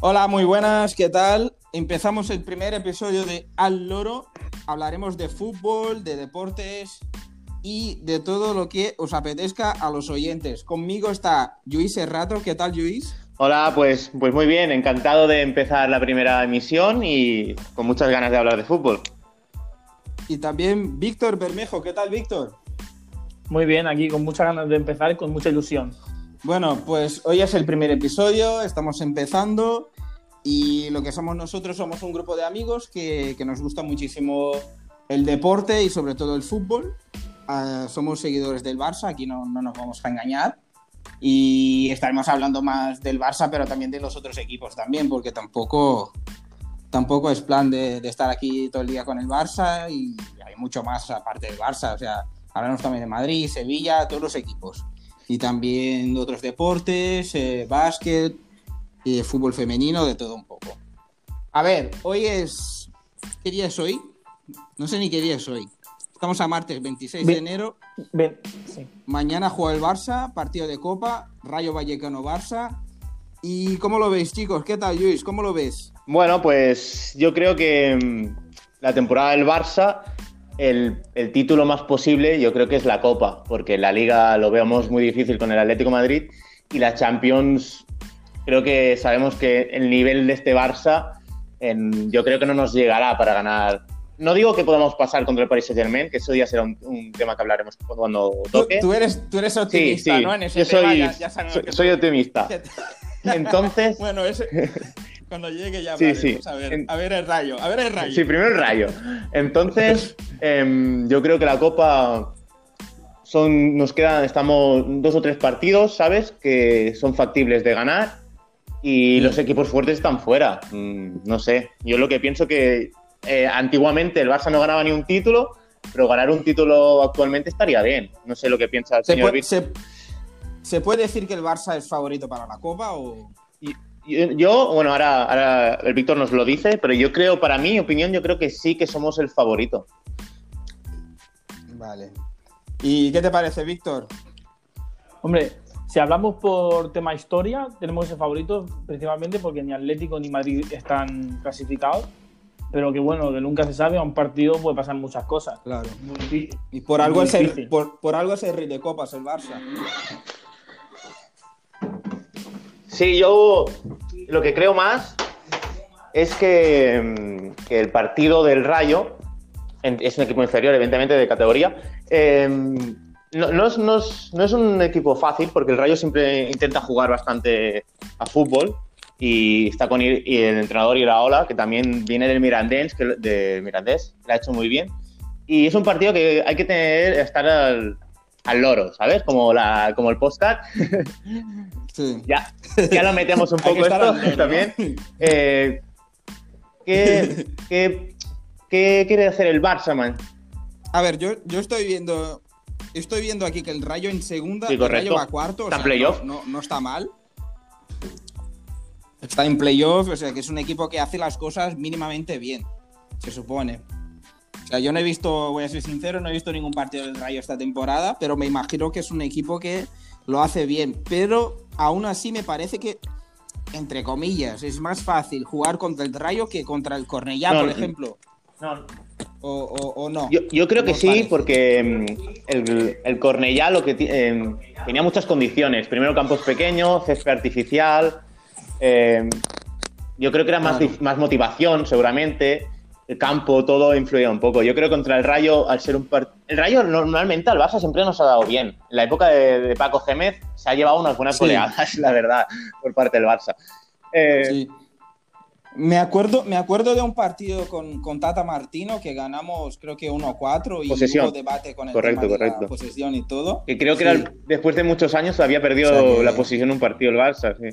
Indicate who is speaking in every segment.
Speaker 1: Hola, muy buenas, ¿qué tal? Empezamos el primer episodio de Al Loro. Hablaremos de fútbol, de deportes y de todo lo que os apetezca a los oyentes. Conmigo está Luis Serrato. ¿Qué tal, Luis?
Speaker 2: Hola, pues, pues muy bien, encantado de empezar la primera emisión y con muchas ganas de hablar de fútbol.
Speaker 1: Y también Víctor Bermejo. ¿Qué tal, Víctor?
Speaker 3: Muy bien, aquí con muchas ganas de empezar y con mucha ilusión.
Speaker 1: Bueno, pues hoy es el primer episodio, estamos empezando y lo que somos nosotros somos un grupo de amigos que, que nos gusta muchísimo el deporte y sobre todo el fútbol. Uh, somos seguidores del Barça, aquí no, no, nos vamos a engañar. Y estaremos hablando más del Barça, pero también de los otros equipos también, porque tampoco, tampoco es plan de, de estar aquí todo el día con el Barça y hay mucho más aparte del Barça. O sea, hablamos también de Madrid, Sevilla, todos los equipos. Y también de otros deportes, eh, básquet, y de fútbol femenino, de todo un poco. A ver, hoy es... ¿Qué día es hoy? No sé ni qué día es hoy. Estamos a martes 26 de enero.
Speaker 3: Sí.
Speaker 1: Mañana juega el Barça, partido de Copa, Rayo Vallecano-Barça. ¿Y cómo lo veis, chicos? ¿Qué tal, Luis? ¿Cómo lo ves?
Speaker 2: Bueno, pues yo creo que mm, la temporada del Barça, el, el, título más posible, yo creo que es la Copa, porque la Liga lo vemos muy difícil con el Atlético Madrid y la Champions creo que sabemos que el nivel de este Barça, en, yo creo que no nos llegará para ganar. No digo que podamos pasar contra el Paris Saint Germain, que eso ya será un, un tema que hablaremos cuando toque.
Speaker 1: Tú, tú, eres, tú eres optimista,
Speaker 2: sí, sí.
Speaker 1: ¿no? En ese
Speaker 2: yo soy,
Speaker 1: tema ya, ya
Speaker 2: soy, soy optimista. Entonces.
Speaker 1: bueno, ese, cuando llegue ya
Speaker 2: sí, sí.
Speaker 1: A, ver, a ver el rayo. A ver el rayo.
Speaker 2: Sí, primero el rayo. Entonces, eh, yo creo que la Copa son, nos quedan, estamos dos o tres partidos, ¿sabes? Que son factibles de ganar y los equipos fuertes están fuera. Mm, no sé, yo lo que pienso que eh, antiguamente el Barça no ganaba ni un título, pero ganar un título actualmente estaría bien. No sé lo que piensa el
Speaker 1: ¿Se
Speaker 2: señor
Speaker 1: puede, se, ¿Se puede decir que el Barça es favorito para la Copa o...?
Speaker 2: Yo, bueno, ahora, ahora el Víctor nos lo dice, pero yo creo, para mi opinión, yo creo que sí que somos el favorito.
Speaker 1: Vale. ¿Y qué te parece, Víctor?
Speaker 3: Hombre, si hablamos por tema historia, tenemos ese favorito principalmente porque ni Atlético ni Madrid están clasificados. Pero que bueno, que nunca se sabe, a un partido puede pasar muchas cosas.
Speaker 1: Claro. y por algo, es el, por, por, algo es el rey de copas, el Barça.
Speaker 2: Sí, yo lo que creo más es que, que el partido del Rayo es un equipo inferior, evidentemente, de categoría. Eh, no, es, un equipo fácil porque el Rayo siempre intenta jugar bastante a fútbol y está con y el entrenador Iraola, que también viene del Mirandés, que, del Mirandés, que lo ha hecho muy bien. Y es un partido que hay que tener, estar al, al loro, ¿sabes? Como, la, como el postcard.
Speaker 1: Sí.
Speaker 2: ya, ya lo metemos un poco esto también. Eh, ¿qué, qué, ¿Qué quiere hacer el Barça, man?
Speaker 1: A ver, yo, yo estoy viendo Estoy viendo aquí que el Rayo en segunda,
Speaker 2: sí,
Speaker 1: el Rayo va a cuarto, o
Speaker 2: está
Speaker 1: sea,
Speaker 2: playoff.
Speaker 1: No, no, no, está mal. Está en playoff, o sea, que es un equipo que hace las cosas mínimamente bien, se supone. O sea, yo no he visto, voy a ser sincero, no he visto ningún partido del Rayo esta temporada, pero me imagino que es un equipo que lo hace bien. Pero aún así me parece que, entre comillas, es más fácil jugar contra el Rayo que contra el Cornellá,
Speaker 2: No,
Speaker 1: por
Speaker 2: no.
Speaker 1: ejemplo.
Speaker 2: No,
Speaker 1: O, o- o no.
Speaker 2: Yo, yo creo que
Speaker 1: ¿Cómo os
Speaker 2: sí,
Speaker 1: parece?
Speaker 2: porque mm, el, el Cornellá lo que eh, tenía muchas condiciones. Primero, campos pequeños, césped artificial. eh, yo creo que era más,
Speaker 1: Claro.
Speaker 2: dif- más motivación, seguramente. El campo, todo influía un poco. Yo creo que contra el Rayo, al ser un par- El Rayo normalmente al Barça siempre nos ha dado bien. En la época de, de Paco Gémez se ha llevado unas buenas
Speaker 1: Sí.
Speaker 2: goleadas, la verdad, por parte del Barça. Eh,
Speaker 1: Sí. Me acuerdo, me acuerdo de un partido con, con Tata Martino que ganamos creo que 1-4 y
Speaker 2: Posesión.
Speaker 1: hubo debate con el
Speaker 2: Correcto,
Speaker 1: tema de
Speaker 2: correcto.
Speaker 1: la posesión y todo.
Speaker 2: Que creo que
Speaker 1: Sí.
Speaker 2: era después de muchos años había perdido
Speaker 1: O sea que-
Speaker 2: la posición en un partido el Barça. sí.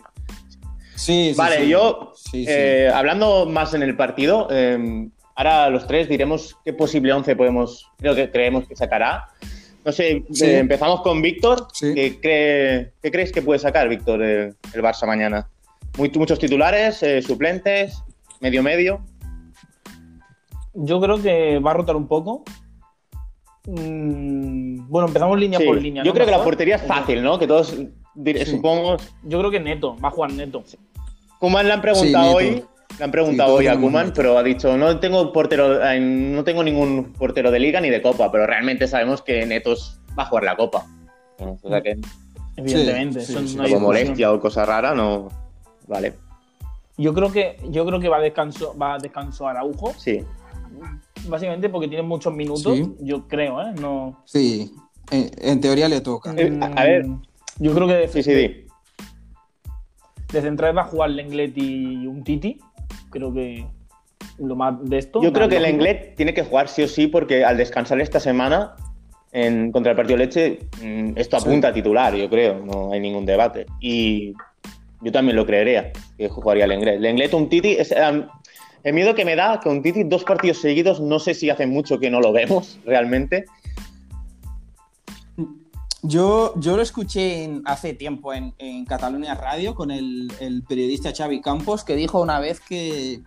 Speaker 1: Sí, sí,
Speaker 2: vale,
Speaker 1: sí.
Speaker 2: yo,
Speaker 1: sí.
Speaker 2: eh, hablando más en el partido, eh, ahora los tres diremos qué posible 11 podemos, creo que creemos que sacará. No sé,
Speaker 1: Sí.
Speaker 2: eh, empezamos con Víctor.
Speaker 1: Sí.
Speaker 2: ¿Qué, cree- qué crees que puede sacar, Víctor, el, el Barça mañana? Muy- muchos titulares, eh, suplentes, medio-medio.
Speaker 3: Yo creo que va a rotar un poco. Mm, bueno, empezamos línea
Speaker 2: Sí,
Speaker 3: por línea.
Speaker 2: Yo creo que la portería es fácil, ¿no? Que todos supongo.
Speaker 3: Yo creo que Neto, va a jugar Neto.
Speaker 2: Kuman le han preguntado
Speaker 1: Sí,
Speaker 2: hoy. Le han preguntado
Speaker 1: Sí,
Speaker 2: hoy a Kuman, pero ha dicho no tengo portero, no tengo ningún portero de liga ni de copa, pero realmente sabemos que Netos va a jugar la copa. O sea que
Speaker 3: Evidentemente.
Speaker 1: Sí,
Speaker 3: eso
Speaker 1: sí,
Speaker 3: no
Speaker 1: sí.
Speaker 3: hay
Speaker 2: como molestia o cosa rara, no. Vale.
Speaker 3: Yo creo que, yo creo que va a descanso, va a descanso Araujo,
Speaker 2: Sí.
Speaker 3: básicamente porque tiene muchos minutos.
Speaker 1: Sí.
Speaker 3: Yo creo, ¿eh? No.
Speaker 1: Sí, en, en teoría le toca.
Speaker 2: Eh, a- a ver.
Speaker 3: Yo creo que de,
Speaker 2: Sí, sí, di.
Speaker 3: de central va a jugar Lenglet y un Titi. Creo que lo más de esto.
Speaker 2: Yo creo que el. Englet tiene que jugar sí o sí porque al descansar esta semana en, contra el partido Leche, mm, esto
Speaker 1: Sí.
Speaker 2: apunta a titular, yo creo, no hay ningún debate. Y yo también lo creería, que jugaría el Englet. El Englet, un Titi, es, am, el miedo que me da que un Titi dos partidos seguidos, no sé si hace mucho que no lo vemos realmente.
Speaker 1: Yo, yo lo escuché en- hace tiempo en, en Cataluña Radio con el, el periodista Xavi Campos que dijo una vez que,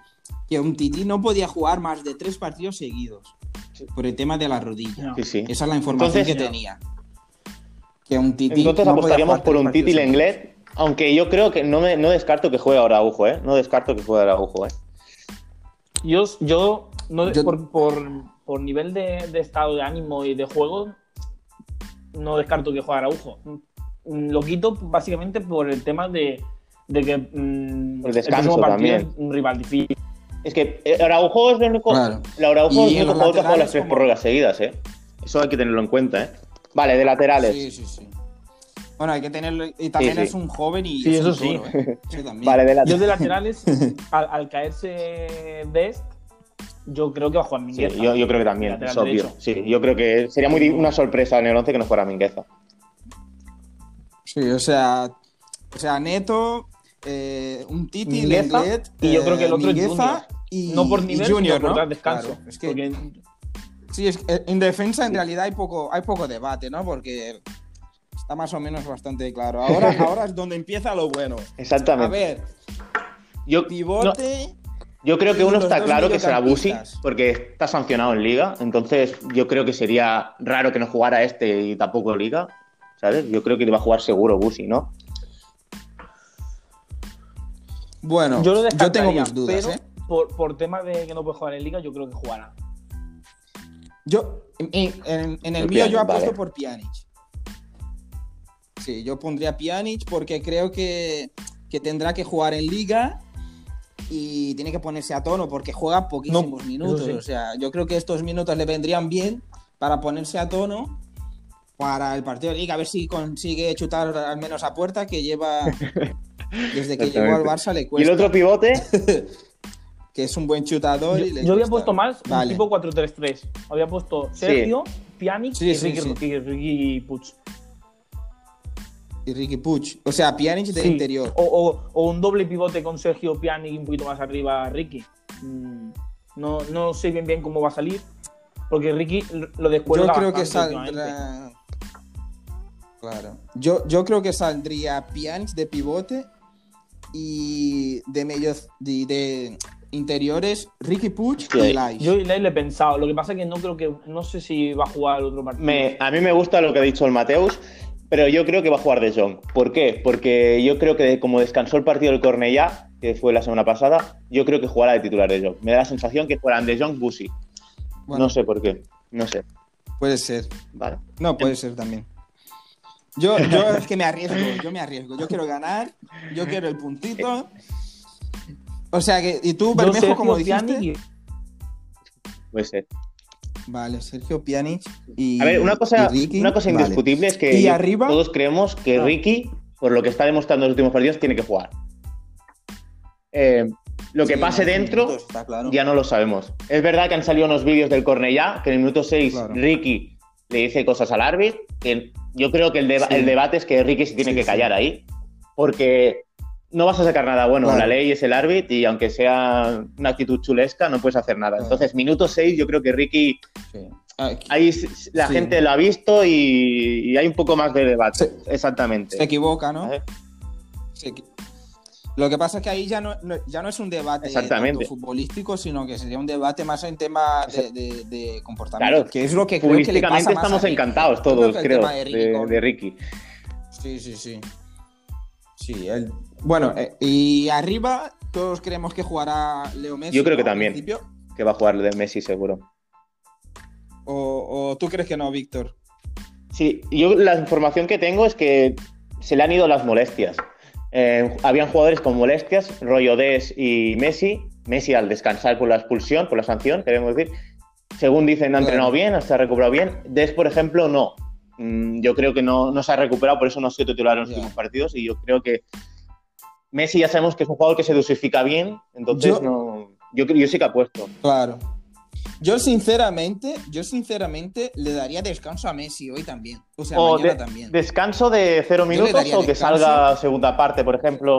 Speaker 1: que un Titi no podía jugar más de tres partidos seguidos por el tema de la rodilla.
Speaker 3: No.
Speaker 2: Sí, sí.
Speaker 1: Esa es la información
Speaker 2: Entonces-
Speaker 1: que tenía. Que un Titi
Speaker 2: Entonces
Speaker 1: no
Speaker 2: apostaríamos por un Titi
Speaker 1: partidos seguidos.
Speaker 2: Lenglet, aunque yo creo que no, me, no descarto que juegue ahora Araujo, ¿eh? No descarto que juegue Araujo, ¿eh?
Speaker 3: Yo, yo, no,
Speaker 1: Yo-
Speaker 3: Por, por, por nivel de, de estado de ánimo y de juego, no descarto que juegue Araujo. Mm, Lo quito básicamente por el tema de, de que mm,
Speaker 2: Por el descanso
Speaker 3: partido
Speaker 2: también.
Speaker 3: es un rival difícil.
Speaker 2: Es que eh, Araujo es el único,
Speaker 1: Claro.
Speaker 2: el Araujo es el único jugador que ha jugado las tres
Speaker 1: como-
Speaker 2: prórrogas seguidas, ¿eh? Eso hay que tenerlo en cuenta, ¿eh? Vale, de laterales.
Speaker 1: Sí, sí, sí. Bueno, hay que tenerlo. Y también
Speaker 2: Sí, sí.
Speaker 1: es un joven y.
Speaker 3: Sí,
Speaker 1: es un
Speaker 3: eso sí.
Speaker 1: ¿eh? También.
Speaker 2: Vale, de
Speaker 3: Yo
Speaker 2: laterales.
Speaker 3: de laterales, al, al caerse Dest, yo creo que va a jugar
Speaker 2: Sí,
Speaker 3: Mingueza.
Speaker 2: yo, yo creo que también, es obvio. Sí, yo creo que sería muy una sorpresa en el 11 que no fuera Mingueza.
Speaker 1: Sí, o sea. O sea, Neto, eh, un Titi,
Speaker 3: Mingueza,
Speaker 1: Lenglet,
Speaker 3: y yo creo que el otro es
Speaker 1: Mingueza y,
Speaker 3: no por nivel,
Speaker 1: Junior,
Speaker 3: sino por
Speaker 1: ¿no?
Speaker 3: descanso.
Speaker 1: Claro, es que-
Speaker 3: Porque
Speaker 1: Sí, es que en defensa en realidad hay poco, hay poco debate, ¿no? Porque está más o menos bastante claro. Ahora, ahora es donde empieza lo bueno. A
Speaker 2: Exactamente.
Speaker 1: ver,
Speaker 2: yo, no,
Speaker 1: pivote.
Speaker 2: Yo creo que uno está claro que será Busi, porque está sancionado en Liga. Entonces, yo creo que sería raro que no jugara este y tampoco Liga. ¿Sabes? Yo creo que va a jugar seguro Busi, ¿no?
Speaker 1: Bueno,
Speaker 3: yo lo
Speaker 1: yo tengo mis dudas,
Speaker 3: pero
Speaker 1: ¿eh?
Speaker 3: por, por tema de que no puede jugar en Liga, yo creo que jugará.
Speaker 1: Yo, en, en- en el
Speaker 2: Por
Speaker 1: mío yo apuesto
Speaker 2: vale.
Speaker 1: por Pjanic. Sí, yo pondría Pjanic porque creo que, que tendrá que jugar en liga y tiene que ponerse a tono porque juega poquísimos
Speaker 3: No,
Speaker 1: minutos.
Speaker 3: sí.
Speaker 1: O sea, yo creo que estos minutos le vendrían bien para ponerse a tono para el partido de liga, a ver si consigue chutar al menos a puerta que lleva desde que llegó al. Barça le
Speaker 2: Y
Speaker 1: cuesta,
Speaker 2: el otro pivote,
Speaker 1: que es un buen chutador.
Speaker 3: Yo,
Speaker 1: y le
Speaker 3: yo había puesto más
Speaker 1: Vale.
Speaker 3: tipo 4-3-3. Había puesto Sergio, Pjanic
Speaker 1: Sí,
Speaker 3: y
Speaker 1: sí,
Speaker 3: Ricky, y Ricky Puig.
Speaker 1: Y Ricky Puig. O sea, Pjanic de
Speaker 3: Sí.
Speaker 1: interior.
Speaker 3: O, o- o un doble pivote con Sergio Pjanic y un poquito más arriba Ricky. Mm, No, no sé bien bien cómo va a salir. Porque Ricky lo descuelga
Speaker 1: Yo creo que saldrá. Claro. Yo, yo creo que saldría Pjanic de pivote y de medios de, de interiores Ricky
Speaker 2: Sí,
Speaker 1: y Lai.
Speaker 3: Yo y le he pensado. Lo que pasa es que no creo que. No sé si va a jugar el otro partido.
Speaker 2: me- a mí me gusta lo que ha dicho el Mateus, pero yo creo que va a jugar De Jong. ¿Por qué? Porque yo creo que como descansó el partido del Cornellá, que fue la semana pasada, yo creo que jugará de titular De Jong. Me da la sensación que fueran De Jong, Busi.
Speaker 1: Bueno,
Speaker 2: No sé por qué. No sé.
Speaker 1: puede ser.
Speaker 2: Vale.
Speaker 1: No, puede ser también. Yo, yo es que me arriesgo, yo me arriesgo. Yo quiero ganar, yo quiero el puntito. O sea que, ¿y tú, Bermejo, como dijiste?
Speaker 2: Puede ser.
Speaker 1: Vale, Sergio Pjanic y.
Speaker 2: A ver, una cosa,
Speaker 1: Ricky.
Speaker 2: una cosa
Speaker 1: Vale.
Speaker 2: indiscutible es que
Speaker 1: ¿Y arriba?
Speaker 2: todos creemos que. Ricky, por lo que está demostrando en los últimos partidos, tiene que jugar. Eh, lo que
Speaker 1: Sí,
Speaker 2: pase dentro
Speaker 1: minutos, claro.
Speaker 2: ya no lo sabemos. Es verdad que han salido unos vídeos del Cornellá, que en el minuto 6
Speaker 1: Claro.
Speaker 2: Ricky le dice cosas al árbitro, que yo creo que el, deba-
Speaker 1: Sí.
Speaker 2: el debate es que Ricky se tiene
Speaker 1: Sí,
Speaker 2: que callar ahí, porque no vas a sacar nada bueno. La ley es el árbitro y aunque sea una actitud chulesca, no puedes hacer nada. Entonces, minuto 6, yo creo que Ricky
Speaker 1: Sí. Ah,
Speaker 2: Ahí la
Speaker 1: Sí.
Speaker 2: gente lo ha visto y, y hay un poco más de debate. Exactamente.
Speaker 1: Se equivoca, ¿no? Se equi- Lo que pasa es que ahí ya no, no- ya no es un debate
Speaker 2: Exactamente.
Speaker 1: futbolístico, sino que sería un debate más en tema de, de- de comportamiento.
Speaker 2: Claro,
Speaker 1: que es lo que creo que le pasa más
Speaker 2: estamos
Speaker 1: a
Speaker 2: encantados todos, creo,
Speaker 1: Ricky
Speaker 2: de Ricky.
Speaker 1: Sí, sí, sí. Sí, él- Bueno, eh, y arriba todos creemos que jugará Leo Messi.
Speaker 2: Yo creo que también.
Speaker 1: principio.
Speaker 2: Que va a jugar de Messi seguro.
Speaker 1: O, o tú crees que no, Víctor?
Speaker 2: Sí, yo la información que tengo es que se le han ido las molestias. Eh, habían jugadores con molestias, rollo Des y Messi. Messi al descansar por la expulsión, por la sanción, queremos decir. Según dicen, ha entrenado bien, se ha recuperado bien. Des, por ejemplo, no. Mm, Yo creo que no, no se ha recuperado, por eso no ha sido titular en los últimos partidos. Y yo creo que Messi ya sabemos que es un jugador que se dosifica bien, entonces
Speaker 1: Yo-
Speaker 2: no. Yo, yo sí que apuesto.
Speaker 1: Claro. Yo sinceramente, yo sinceramente le daría descanso a Messi hoy también. O sea,
Speaker 2: O
Speaker 1: mañana
Speaker 2: de-
Speaker 1: también.
Speaker 2: descanso de cero minutos o que salga segunda parte, por ejemplo.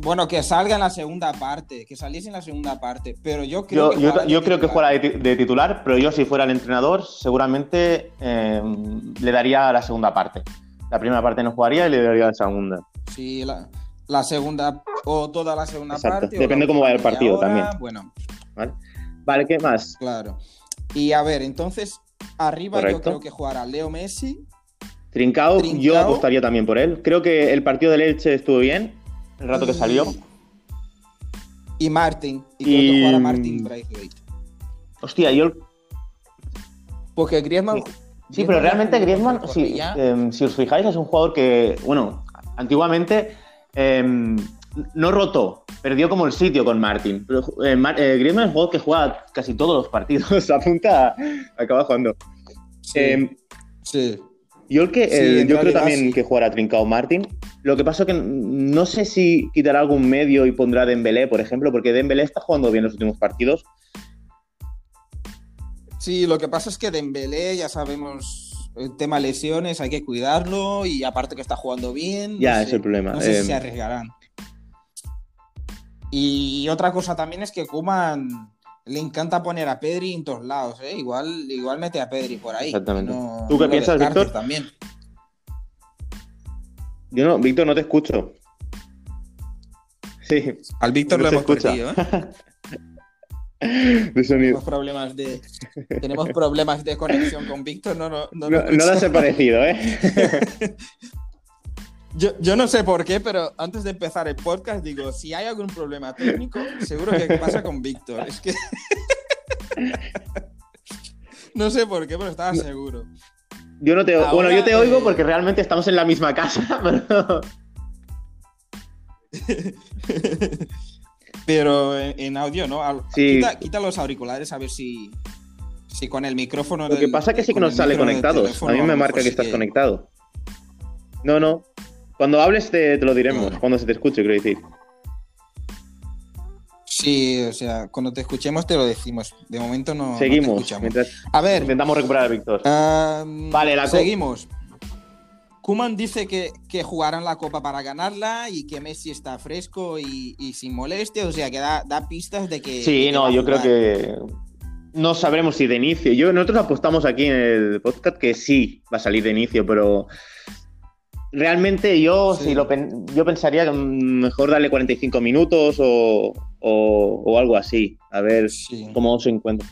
Speaker 1: Bueno, que salga en la segunda parte, que saliese en la segunda parte. Pero yo creo
Speaker 2: Yo,
Speaker 1: que
Speaker 2: yo, creo que fuera de, ti- de titular, pero yo si fuera el entrenador, seguramente eh, le daría la segunda parte. La primera parte no jugaría y le daría la segunda.
Speaker 1: Sí, la, la segunda o toda la segunda
Speaker 2: Exacto.
Speaker 1: parte.
Speaker 2: Depende cómo vaya el partido
Speaker 1: hora,
Speaker 2: también.
Speaker 1: Bueno,
Speaker 2: ¿vale? Vale, ¿qué más?
Speaker 1: claro. Y a ver, entonces, arriba yo creo que jugará Leo Messi.
Speaker 2: Trincao,
Speaker 1: Trincao.
Speaker 2: yo apostaría también por él. Creo que el partido del Elche estuvo bien, el rato que salió.
Speaker 1: Y Martin. Y creo
Speaker 2: Y-
Speaker 1: que jugará Martin Braithwaite.
Speaker 2: Hostia, yo...
Speaker 1: Porque Griezmann.
Speaker 2: Sí, pero realmente Griezmann, si,
Speaker 1: ya-
Speaker 2: em, si os fijáis, es un jugador que, bueno, antiguamente em, no rotó, perdió como el sitio con Martin. Pero eh, Mar- eh, Griezmann es un jugador que juega casi todos los partidos, apunta, acaba jugando.
Speaker 1: Sí,
Speaker 2: Em,
Speaker 1: sí.
Speaker 2: yo el que,
Speaker 1: Sí,
Speaker 2: eh, yo creo también
Speaker 1: sí.
Speaker 2: que jugará Trincao Martin. Lo que pasa que no sé si quitará algún medio y pondrá Dembélé, por ejemplo, porque Dembélé está jugando bien los últimos partidos.
Speaker 1: Sí, lo que pasa es que Dembélé, ya sabemos, el tema lesiones, hay que cuidarlo y aparte que está jugando bien. no
Speaker 2: Ya,
Speaker 1: sé,
Speaker 2: es el problema.
Speaker 1: No sé si se arriesgarán. Y otra cosa también es que Kuman le encanta poner a Pedri en todos lados, ¿eh? Igual, igual mete a Pedri por ahí.
Speaker 2: Exactamente.
Speaker 1: No-
Speaker 2: ¿Tú qué
Speaker 1: no
Speaker 2: piensas, Víctor?
Speaker 1: También.
Speaker 2: Yo no, Víctor, no te escucho. Sí,
Speaker 1: Al Víctor
Speaker 2: No
Speaker 1: lo hemos
Speaker 2: escucha.
Speaker 1: perdido, ¿eh?
Speaker 2: de sonido.
Speaker 1: Tenemos problemas de, tenemos problemas de conexión con Víctor. No, no, no,
Speaker 2: No, no las he parecido, ¿eh?
Speaker 1: Yo, yo no sé por qué, pero antes de empezar el podcast digo, si hay algún problema técnico, seguro que pasa con Víctor. Es que... no sé por qué, pero estaba seguro.
Speaker 2: Yo no te
Speaker 1: Ahora,
Speaker 2: Bueno, yo te oigo porque realmente estamos en la misma casa, pero...
Speaker 1: Pero en, audio, ¿no?
Speaker 2: Sí.
Speaker 1: Quita, quita los auriculares a ver si, si con el micrófono...
Speaker 2: Lo que
Speaker 1: del-
Speaker 2: pasa es que sí que nos sale conectados.
Speaker 1: teléfono,
Speaker 2: A mí me marca que estás conectado. No, no. Cuando hables te, te lo diremos,
Speaker 1: Ah.
Speaker 2: cuando se te escuche, quiero decir.
Speaker 1: Sí, o sea, cuando te escuchemos te lo decimos. De momento no, no te
Speaker 2: Seguimos,
Speaker 1: escuchamos.
Speaker 2: mientras
Speaker 1: A ver,
Speaker 2: intentamos recuperar a Víctor. Vale, la
Speaker 1: seguimos. Kuman dice que, que jugarán la copa para ganarla y que Messi está fresco y, y sin molestias, o sea que da, da pistas de que. de
Speaker 2: Sí,
Speaker 1: que
Speaker 2: no, yo creo que no sabremos si de inicio. Yo, nosotros apostamos aquí en el podcast que sí va a salir de inicio, pero realmente yo,
Speaker 1: Sí.
Speaker 2: si lo pen- yo pensaría que mejor darle 45 minutos o, o- o algo así. A ver
Speaker 1: Sí.
Speaker 2: cómo se encuentra.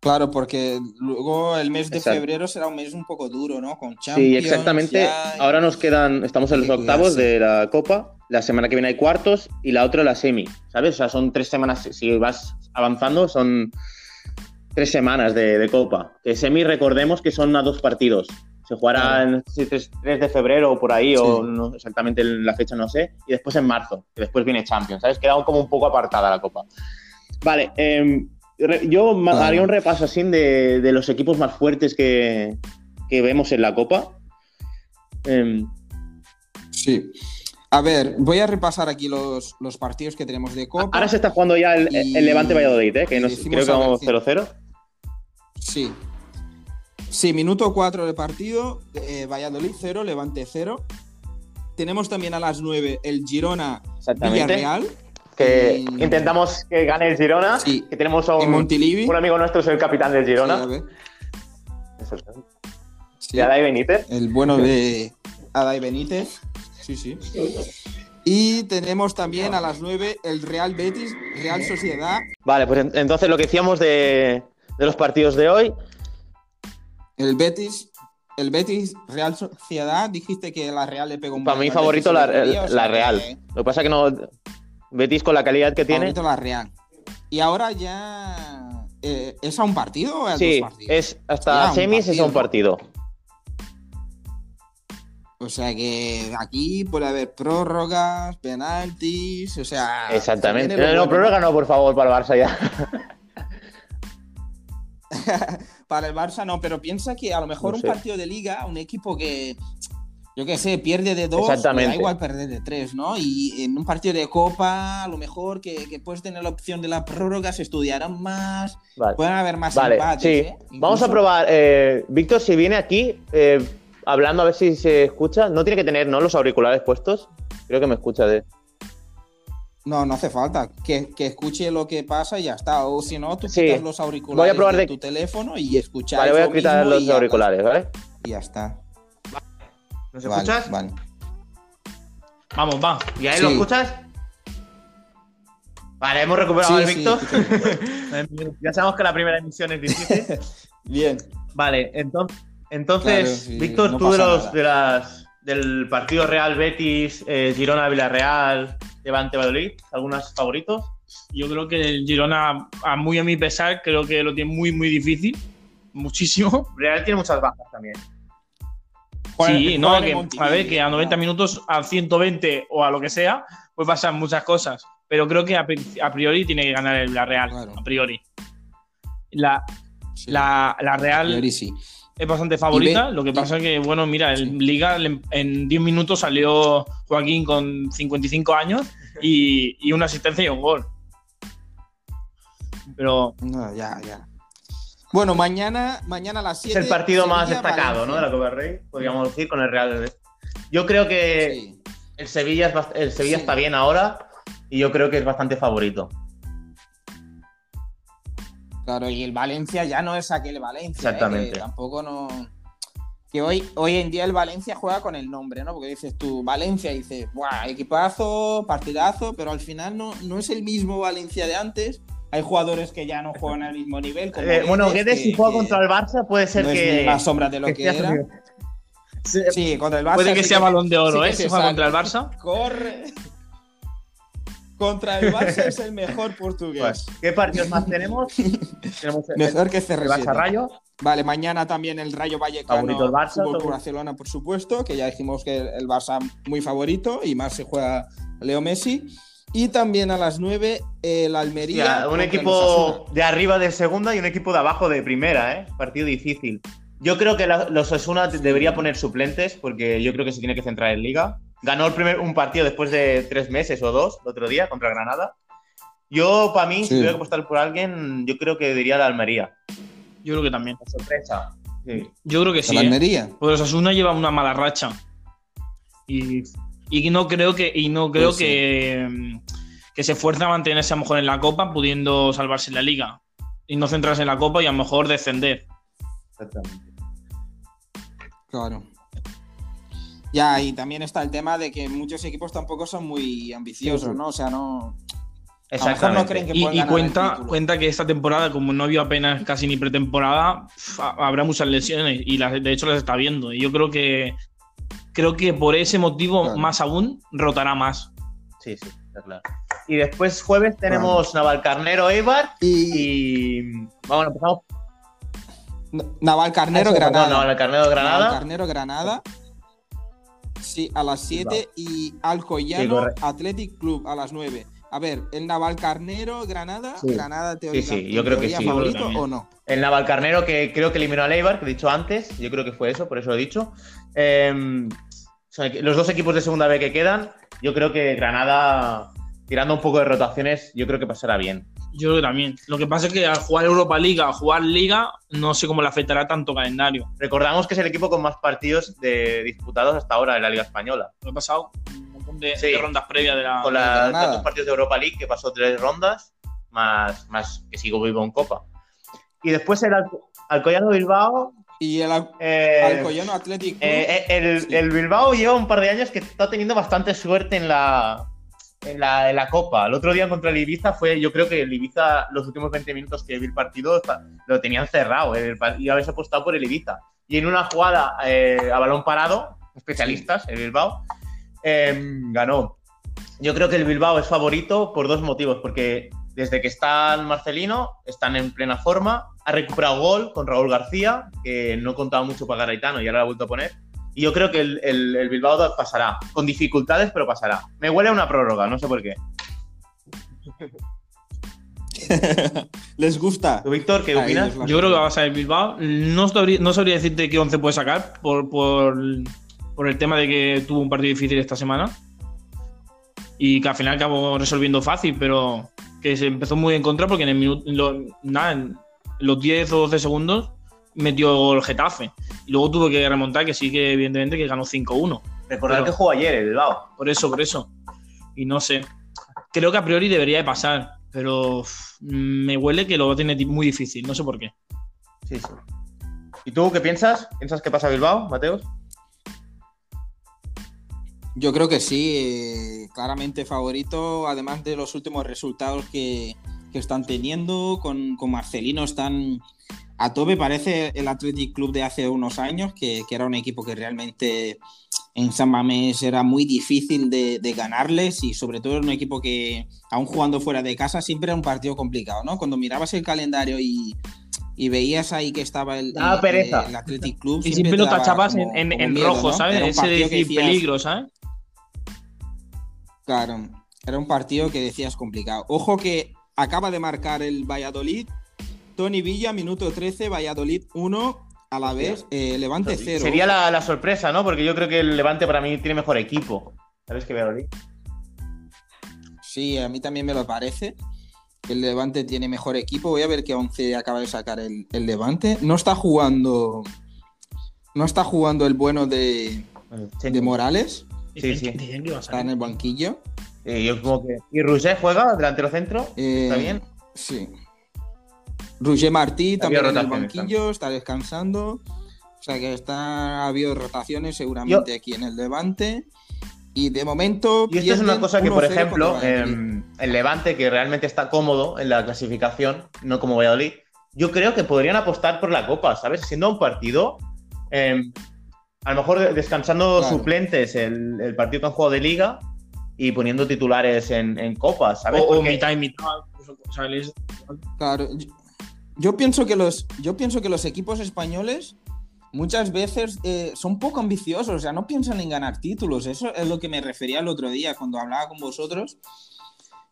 Speaker 1: Claro, porque luego el mes de
Speaker 2: Exacto.
Speaker 1: febrero será un mes un poco duro, ¿no? Con Champions.
Speaker 2: Sí, exactamente.
Speaker 1: ya, y-
Speaker 2: Ahora nos quedan, estamos en los octavos
Speaker 1: cuidarse.
Speaker 2: de la Copa. La semana que viene hay cuartos y la otra la semi, ¿sabes? O sea, son tres semanas. Si vas avanzando, son tres semanas de, de Copa. Que semi, recordemos que son a dos partidos. Se jugará
Speaker 1: Claro.
Speaker 2: en 3, de febrero o por ahí, o no exactamente la fecha, no sé. Y después en marzo, que después viene Champions, ¿sabes? Queda como un poco apartada la Copa. Vale, em, yo haría un repaso así de, de los equipos más fuertes que, que vemos en la Copa. Em,
Speaker 1: Sí. A ver, voy a repasar aquí los, los partidos que tenemos de Copa.
Speaker 2: ahora se está jugando ya el,
Speaker 1: Y-
Speaker 2: el Levante Valladolid, ¿eh? que
Speaker 1: y
Speaker 2: nos- creo que vamos
Speaker 1: si-
Speaker 2: 0-0.
Speaker 1: Sí. Sí, minuto 4 de partido. eh, Valladolid 0, Levante 0. Tenemos también a las 9 el Girona. Villarreal.
Speaker 2: Que
Speaker 1: Y-
Speaker 2: intentamos que gane el Girona.
Speaker 1: Sí.
Speaker 2: Que tenemos a un, amigo nuestro, es el capitán del
Speaker 1: Sí, a
Speaker 2: Girona.
Speaker 1: ver, sí.
Speaker 2: Y Adai Benítez.
Speaker 1: El bueno de Adai Benítez. Sí, sí. Y tenemos también a las 9 el Real Betis, Real Sociedad.
Speaker 4: Vale, pues en- entonces lo que decíamos de, de los partidos de hoy,
Speaker 1: El Betis, el Betis, Real Sociedad, dijiste que la Real le pegó un
Speaker 4: para mí favorito la,
Speaker 1: el otro día, o sea
Speaker 4: la
Speaker 1: que-
Speaker 4: Real. Lo que pasa que no. Betis con la calidad que tiene.
Speaker 1: Favorito la Real. Y ahora ya. eh, ¿Es a un partido o a
Speaker 4: Sí,
Speaker 1: dos partidos?
Speaker 4: es
Speaker 1: Ya,
Speaker 4: hasta
Speaker 1: un
Speaker 4: semis es
Speaker 1: partido,
Speaker 4: un partido.
Speaker 1: O sea que aquí puede haber prórrogas, penaltis, o sea.
Speaker 4: Exactamente.
Speaker 1: se
Speaker 4: No, no, prórroga no, por favor, para el Barça ya.
Speaker 1: Para el Barça no, pero piensa que a lo mejor
Speaker 4: No
Speaker 1: un
Speaker 4: sé.
Speaker 1: partido de liga, un equipo que, yo qué sé, pierde de dos,
Speaker 4: Exactamente.
Speaker 1: le da igual perder de tres, ¿no? Y en un partido de copa, a lo mejor que, que puedes tener la opción de la prórroga, se estudiarán más,
Speaker 4: Vale.
Speaker 1: pueden haber más
Speaker 4: Vale,
Speaker 1: empates,
Speaker 4: sí.
Speaker 1: ¿eh?
Speaker 4: Vamos a probar. eh, Víctor, si viene aquí, eh, hablando a ver si se escucha. No tiene que tener, ¿no? Los auriculares puestos. Creo que me escucha de.
Speaker 1: No, no hace falta. Que, que escuche lo que pasa y ya está. O si no, tú
Speaker 4: Sí.
Speaker 1: quitas los auriculares
Speaker 4: Voy a probar
Speaker 1: de
Speaker 4: de-
Speaker 1: tu teléfono y escuchar.
Speaker 4: Vale, voy a quitar los auriculares, ¿vale?
Speaker 1: Y ya está.
Speaker 4: ¿Nos
Speaker 1: Vale,
Speaker 4: escuchas?
Speaker 1: Vale.
Speaker 3: Vamos, va.
Speaker 4: ¿Y ahí
Speaker 1: Sí.
Speaker 4: lo escuchas? Vale, hemos recuperado
Speaker 1: Sí,
Speaker 4: al
Speaker 1: sí,
Speaker 4: Víctor.
Speaker 2: Ya sabemos que la primera emisión es difícil.
Speaker 1: Bien.
Speaker 2: Vale, entonces, entonces
Speaker 1: Claro, sí,
Speaker 2: Víctor,
Speaker 1: no
Speaker 2: tú de los de las del partido Real Betis, eh, Girona Villarreal, Levante Valladolid, algunos favoritos.
Speaker 3: Yo creo que el Girona, a muy a mi pesar, creo que lo tiene muy, muy difícil. Muchísimo.
Speaker 2: Real tiene muchas bajas también.
Speaker 3: sí, no, que, a ver, que a 90
Speaker 1: claro.
Speaker 3: minutos, a 120 o a lo que sea, pues pasan muchas cosas. Pero creo que a, pri- a priori tiene que ganar el Villarreal.
Speaker 1: Claro.
Speaker 3: A priori. La,
Speaker 1: Sí.
Speaker 3: la, la
Speaker 1: A
Speaker 3: Real
Speaker 1: priori sí.
Speaker 3: Es bastante favorita.
Speaker 1: ve-
Speaker 3: lo que pasa es que, bueno, mira,
Speaker 1: Sí.
Speaker 3: en Liga en- en 10 minutos salió Joaquín con 55 años y, y una asistencia y un gol. Pero
Speaker 1: No, ya, ya. Bueno, mañana, mañana a las
Speaker 2: Es
Speaker 1: 7.
Speaker 2: el partido más destacado, ¿no? De la. Copa del Rey, podríamos decir, con el Real. Yo creo que
Speaker 1: Sí.
Speaker 2: el Sevilla, es el Sevilla
Speaker 1: Sí.
Speaker 2: está bien ahora y yo creo que es bastante favorito.
Speaker 1: Claro, y el Valencia ya no es aquel Valencia. ¿eh?
Speaker 2: Exactamente.
Speaker 1: Que tampoco no. Que hoy, hoy en día el Valencia juega con el nombre, ¿no? Porque dices tú, Valencia, y dices, ¡buah! Equipazo, partidazo, pero al final no, no es el mismo Valencia de antes. Hay jugadores que ya no juegan al mismo nivel. Como
Speaker 2: Eh, bueno, Guedes,
Speaker 1: que-
Speaker 2: si juega
Speaker 1: que
Speaker 2: contra el Barça, puede ser
Speaker 1: no es
Speaker 2: que.
Speaker 1: ni la sombra de lo que,
Speaker 2: sea
Speaker 1: era.
Speaker 2: Sí,
Speaker 1: Sí, contra el Barça.
Speaker 3: puede que
Speaker 1: sí
Speaker 3: sea balón de oro,
Speaker 1: sí que
Speaker 3: ¿eh? Si juega contra el Barça.
Speaker 1: Corre. Contra el Barça es el mejor portugués.
Speaker 2: Pues, ¿Qué partidos más tenemos? tenemos el,
Speaker 1: Mejor que
Speaker 2: el
Speaker 1: CR7.
Speaker 2: Barça Rayo.
Speaker 1: Vale, mañana también el Rayo Vallecano
Speaker 2: Favorito el Barça,
Speaker 1: Fútbol
Speaker 2: todo.
Speaker 1: Barcelona, por supuesto, que ya dijimos que el Barça muy favorito y más se juega Leo Messi. Y también a las 9 el Almería.
Speaker 2: Hostia, un equipo de arriba de segunda y un equipo de abajo de primera, ¿eh? Partido difícil. Yo creo que la- los Osasuna debería poner suplentes porque yo creo que se tiene que centrar en Liga. Ganó el primer, un partido después de tres meses o dos, el otro día, contra Granada. Yo, para mí, si tuviera que apostar por alguien, yo creo que diría la Almería.
Speaker 3: Yo creo que también.
Speaker 2: La sorpresa. Sí.
Speaker 3: Yo creo que
Speaker 1: ¿El
Speaker 3: sí. ¿eh?
Speaker 1: Almería?
Speaker 3: Pues Osasuna lleva una mala racha. Y, y no creo que, y no creo
Speaker 1: Pues
Speaker 3: que, mm, que se esfuerce a mantenerse a lo mejor en la Copa, pudiendo salvarse en la Liga. Y no centrarse en la Copa y a lo mejor descender.
Speaker 2: Exactamente.
Speaker 1: Claro. Ya, y también está el tema de que muchos equipos tampoco son muy ambiciosos. ¿no? O sea, no. A lo mejor
Speaker 2: Exactamente.
Speaker 1: no creen que
Speaker 3: Y, y cuenta, cuenta que esta temporada, como no había apenas casi ni pretemporada, habrá muchas lesiones y las, de hecho las está viendo. Y yo creo que creo que por ese motivo,
Speaker 1: Claro.
Speaker 3: más aún, rotará más.
Speaker 2: Sí, sí, está claro. Y después jueves tenemos Navalcarnero Eibar
Speaker 1: Y,
Speaker 2: y. Bueno, empezamos.
Speaker 1: Naval Carnero,
Speaker 2: Ah,
Speaker 1: Granada.
Speaker 2: perdón, Navalcarnero Granada.
Speaker 1: Navalcarnero, Granada. Sí, a las 7 y Alcoyano
Speaker 2: Sí.
Speaker 1: Athletic Club a las 9. A ver, el Navalcarnero, Granada,
Speaker 2: Sí.
Speaker 1: Granada teórica,
Speaker 2: sí, yo
Speaker 1: en
Speaker 2: creo que
Speaker 1: teoría
Speaker 2: sí.
Speaker 1: favorito
Speaker 3: Yo creo que
Speaker 1: o no?
Speaker 2: El Navalcarnero que creo que eliminó al Eibar, que he dicho antes. Yo creo que fue eso, por eso lo he dicho. Eh, equi- los dos equipos de segunda B que quedan, yo creo que Granada, tirando un poco de rotaciones, yo creo que pasará bien.
Speaker 3: Yo creo que también. Lo que pasa es que al jugar Europa Liga, al jugar Liga, no sé cómo le afectará tanto calendario.
Speaker 2: Recordamos que es el equipo con más partidos de disputados hasta ahora en la Liga Española.
Speaker 3: Lo he pasado un montón de,
Speaker 2: Sí.
Speaker 3: de rondas previas de la.
Speaker 2: Con la- tantos partidos de Europa League que pasó tres rondas, más, más que sigo vivo en Copa. Y después el Alco- Alcoyano Bilbao,
Speaker 1: Y el Al-
Speaker 2: Eh,
Speaker 1: Alcoyano Athletic
Speaker 2: eh, el,
Speaker 1: Sí.
Speaker 2: el Bilbao lleva un par de años que está teniendo bastante suerte en la, en la, en la Copa. El otro día contra el Ibiza fue, yo creo que el Ibiza, los últimos 20 minutos que vi el partido, lo tenían cerrado eh, y habéis apostado por el Ibiza. Y en una jugada eh, a balón parado, especialistas, el Bilbao, eh, ganó. Yo creo que el Bilbao es favorito por dos motivos, porque desde que está el Marcelino, están en plena forma, ha recuperado gol con Raúl García, que no contaba mucho para Garitano y ahora lo ha vuelto a poner. Y yo creo que el, el- el Bilbao pasará, con dificultades, pero pasará. Me huele a una prórroga, no sé por qué.
Speaker 1: Les gusta.
Speaker 2: ¿Tú, Víctor, qué opinas?
Speaker 3: Yo creo que va a ser Bilbao. No sabría, no sabría decirte qué 11 puede sacar por, por, por el tema de que tuvo un partido difícil esta semana. Y que al final acabó resolviendo fácil, pero que se empezó muy en contra porque en el minuto, en lo- nada, en los 10 o 12 segundos metió el Getafe. Y luego tuvo que remontar, que sí que evidentemente que ganó 5-1.
Speaker 2: Recordad
Speaker 3: Pero-
Speaker 2: que jugó ayer el Bilbao.
Speaker 3: Por eso, por eso. Y no sé. Creo que a priori debería de pasar, pero me huele que lo va a tener muy difícil, no sé por qué.
Speaker 2: Sí, sí. ¿Y tú qué piensas? ¿Piensas que pasa Bilbao, Mateos?
Speaker 1: Yo creo que sí, eh, claramente favorito, además de los últimos resultados que, que están teniendo, con, con Marcelino están a tope, parece el Athletic Club de hace unos años, que, que era un equipo que realmente en San Mamés era muy difícil de, de ganarles y sobre todo era un equipo que, aún jugando fuera de casa, siempre era un partido complicado, ¿no? Cuando mirabas el calendario y, y veías ahí que estaba el,
Speaker 2: Daba
Speaker 1: el-
Speaker 2: pereza.
Speaker 1: el Athletic Club.
Speaker 3: Y siempre lo tachabas
Speaker 1: como-
Speaker 3: en, en-
Speaker 1: como
Speaker 3: en
Speaker 1: miedo,
Speaker 3: rojo,
Speaker 1: ¿no?
Speaker 3: ¿sabes? Ese de decir
Speaker 1: decías,
Speaker 3: peligro, ¿sabes?
Speaker 1: Claro, era un partido que decías complicado. Ojo que acaba de marcar el Valladolid. Tony Villa, minuto 13, Valladolid 1, a la vez, eh, Levante 0.
Speaker 2: Sería la, la sorpresa, ¿no? Porque yo creo que el Levante para mí tiene mejor equipo. ¿Sabes qué, Valladolid?
Speaker 1: Sí, a mí también me lo parece. que El Levante tiene mejor equipo. Voy a ver qué 11 acaba de sacar el, el Levante. No está jugando. No está jugando el bueno de, de Morales.
Speaker 2: Sí, sí.
Speaker 1: Está en el banquillo.
Speaker 2: Eh, yo como que... ¿Y Rousset juega delantero centro?
Speaker 1: Eh,
Speaker 2: ¿Está bien?
Speaker 1: Sí. Roger Martí también en el banquillo, está descansando. O sea que está, ha habido rotaciones seguramente aquí en el Levante. Y de momento.
Speaker 2: Y esto es una cosa que, por
Speaker 1: 1-0
Speaker 2: ejemplo, em, el Levante, que realmente está cómodo en la clasificación, no como Valladolid, yo creo que podrían apostar por la Copa, ¿sabes? Siendo un partido, em, a lo mejor descansando
Speaker 1: Claro.
Speaker 2: suplentes el, el partido que han jugado de Liga y poniendo titulares en, en Copas, ¿sabes?
Speaker 3: O, mitad y mitad. incluso, o sea, les-
Speaker 1: Claro, yo, pienso que los, yo pienso que los equipos españoles muchas veces eh, son poco ambiciosos, o sea, no piensan en ganar títulos. Eso es lo que me refería el otro día cuando hablaba con vosotros.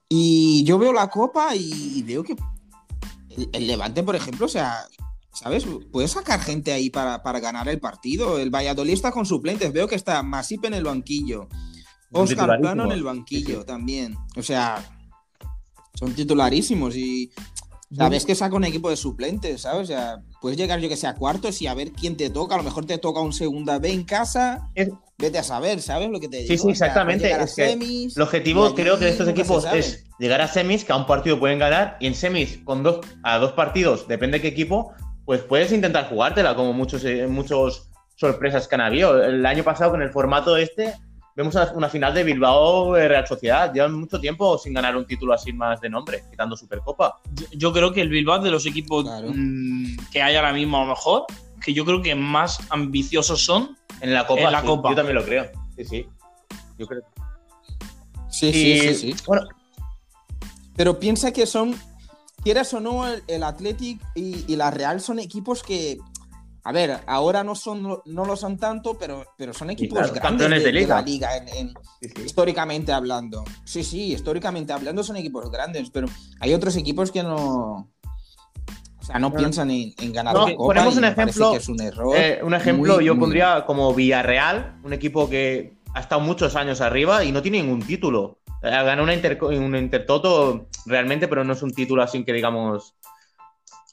Speaker 1: Y yo veo la copa y veo que el, el Levante, por ejemplo, o sea, ¿sabes? Puede sacar gente ahí para, para ganar el partido. El Valladolid está con suplentes. Veo que está Masip en el banquillo. Oscar. Plano en el banquillo también. O sea, son titularísimos y sabes que saca un equipo de suplentes, ¿sabes? O sea, puedes llegar yo que sé a cuartos y a ver quién te toca. A lo mejor te toca un segunda B en casa.
Speaker 2: Es-
Speaker 1: Vete a saber, ¿sabes lo que te digo?
Speaker 2: Sí, sí, exactamente. Es que
Speaker 1: semis,
Speaker 2: El objetivo, creo que de estos equipos es llegar a semis, que a un partido pueden ganar, y en semis, con dos, a dos partidos, depende de qué equipo, pues puedes intentar jugártela, como muchos, eh, muchos sorpresas que han habido. El año pasado, con el formato este, vemos una, final de Bilbao eh, Real Sociedad. Llevan mucho tiempo sin ganar un título así más de nombre, quitando Supercopa.
Speaker 3: yo, creo que el Bilbao de los equipos
Speaker 1: Claro.
Speaker 3: mm, que hay ahora mismo, a lo mejor, que yo creo que más ambiciosos son.
Speaker 2: En la Copa,
Speaker 3: En la
Speaker 2: sí,
Speaker 3: Copa.
Speaker 2: yo también lo creo. Sí, sí. Yo creo.
Speaker 1: Sí,
Speaker 2: Y,
Speaker 1: sí, sí, sí.
Speaker 2: Bueno,
Speaker 1: Pero piensa que son, quieras o no, el, el Athletic y, y la Real son equipos que, a ver, ahora no son no lo son tanto, pero, pero son equipos
Speaker 2: claro,
Speaker 1: grandes
Speaker 2: campeones de liga.
Speaker 1: la liga, en- en-
Speaker 2: sí, sí.
Speaker 1: históricamente hablando. Sí, sí, históricamente hablando son equipos grandes, pero hay otros equipos que no... O sea, no piensan en, en ganar
Speaker 2: No,
Speaker 1: la Copa
Speaker 2: ponemos un ejemplo,
Speaker 1: que es un error.
Speaker 2: Eh, un ejemplo
Speaker 1: muy,
Speaker 2: yo
Speaker 1: muy-
Speaker 2: pondría como Villarreal, un equipo que ha estado muchos años arriba y no tiene ningún título. Eh, Ganó una inter- un Intertoto realmente, pero no es un título así que digamos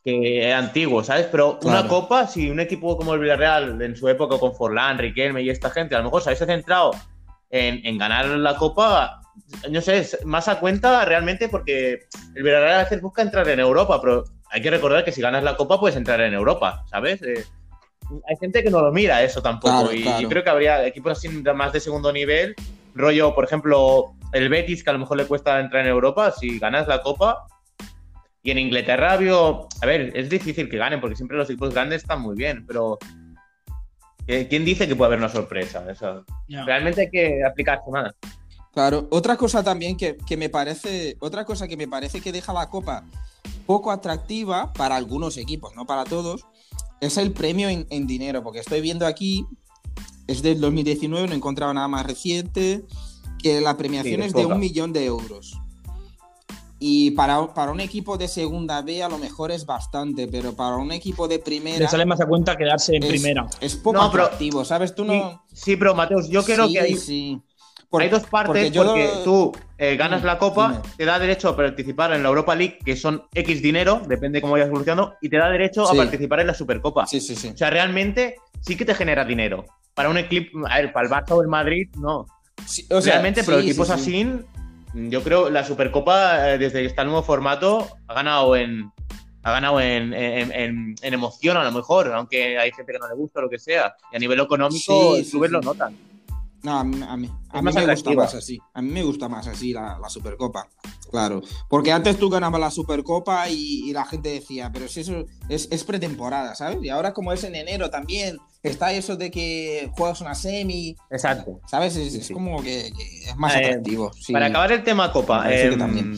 Speaker 2: que es antiguo, ¿sabes? Pero una
Speaker 1: Claro.
Speaker 2: copa, si un equipo como el Villarreal en su época con Forlán, Riquelme y esta gente, a lo mejor se hubiese centrado en, en ganar la copa, no sé, más a cuenta realmente porque el Villarreal a veces busca entrar en Europa, pero hay que recordar que si ganas la copa puedes entrar en Europa, ¿sabes? Eh, hay gente que no lo mira eso tampoco.
Speaker 1: Claro,
Speaker 2: y
Speaker 1: claro.
Speaker 2: yo creo que habría equipos así más de segundo nivel, rollo, por ejemplo, el Betis, que a lo mejor le cuesta entrar en Europa, si ganas la Copa. Y en Inglaterra, vio, a ver, es difícil que ganen, porque siempre los equipos grandes están muy bien, pero eh, ¿quién dice que puede haber una sorpresa? Realmente hay que aplicarse más.
Speaker 1: Claro, otra cosa también que, que me parece, otra cosa que me parece que deja la copa poco atractiva para algunos equipos, no para todos, es el premio en, en dinero, porque estoy viendo aquí, es del 2019, no he encontrado nada más reciente, que la premiación
Speaker 2: Sí,
Speaker 1: es de un millón de euros. Y para, para un equipo de segunda B a lo mejor es bastante, pero para un equipo de primera
Speaker 3: Le sale más a cuenta quedarse en
Speaker 1: es,
Speaker 3: primera.
Speaker 1: es poco
Speaker 2: No, pero-
Speaker 1: ¿sabes? Tú
Speaker 2: Sí,
Speaker 1: no...
Speaker 2: sí, pero Mateus, yo creo
Speaker 1: Sí,
Speaker 2: que hay,
Speaker 1: sí. Por-
Speaker 2: hay dos partes
Speaker 1: porque
Speaker 2: tú eh, ganas la Copa,
Speaker 1: dime.
Speaker 2: te da derecho a participar en la Europa League, que son X dinero, depende cómo vayas evolucionando, y te da derecho
Speaker 1: Sí.
Speaker 2: a participar en la Supercopa.
Speaker 1: Sí, sí, sí.
Speaker 2: O sea, realmente sí que te genera dinero. Para un equipo, a ver, para el Barça o el Madrid, no.
Speaker 1: Sí, o sea,
Speaker 2: realmente, pero equipos
Speaker 1: sí, sí.
Speaker 2: así, yo creo la Supercopa, eh, desde que está el nuevo formato, ha ganado en. Ha ganado en, en- en- en emoción, a lo mejor, aunque hay gente que no le gusta o lo que sea. Y a nivel económico,
Speaker 1: sí.
Speaker 2: lo notan.
Speaker 1: No, a mí, a mí- a me gusta más así. A mí me gusta más así la, la Supercopa. Claro. Porque antes tú ganabas la Supercopa y, y la gente decía, pero si eso es, es pretemporada, ¿sabes? Y ahora como es en enero también, está eso de que juegas una semi,
Speaker 2: Exacto.
Speaker 1: ¿sabes? Es,
Speaker 2: Sí,
Speaker 1: es
Speaker 2: sí.
Speaker 1: como que, que es más
Speaker 2: Eh,
Speaker 1: atractivo. sí.
Speaker 2: Para acabar el tema Copa,
Speaker 1: que
Speaker 2: em,
Speaker 1: también.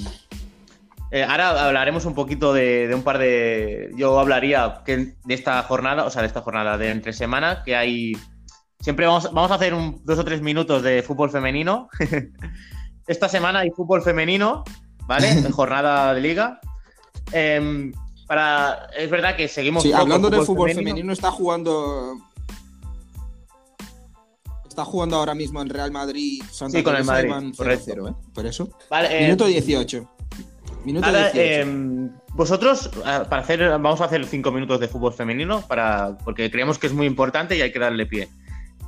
Speaker 2: eh, ahora hablaremos un poquito de, de un par de. Yo hablaría que de esta jornada, o sea, de esta jornada de entre semana, que hay. Siempre vamos, vamos a hacer un, dos o tres minutos de fútbol femenino. esta semana hay fútbol femenino, ¿vale? En jornada de liga. Em, para, es verdad que seguimos.
Speaker 1: Sí, hablando del fútbol femenino. está jugando. Está jugando ahora mismo en Real Madrid. Santa
Speaker 2: Sí, con el Madrid,
Speaker 1: van
Speaker 2: correcto.
Speaker 1: 0-0, ¿eh? Por eso.
Speaker 2: Vale, eh,
Speaker 1: Minuto 18. Minuto
Speaker 2: Ahora,
Speaker 1: 18.
Speaker 2: eh, vosotros, para hacer, vamos a hacer cinco minutos de fútbol femenino, para, porque creemos que es muy importante y hay que darle pie.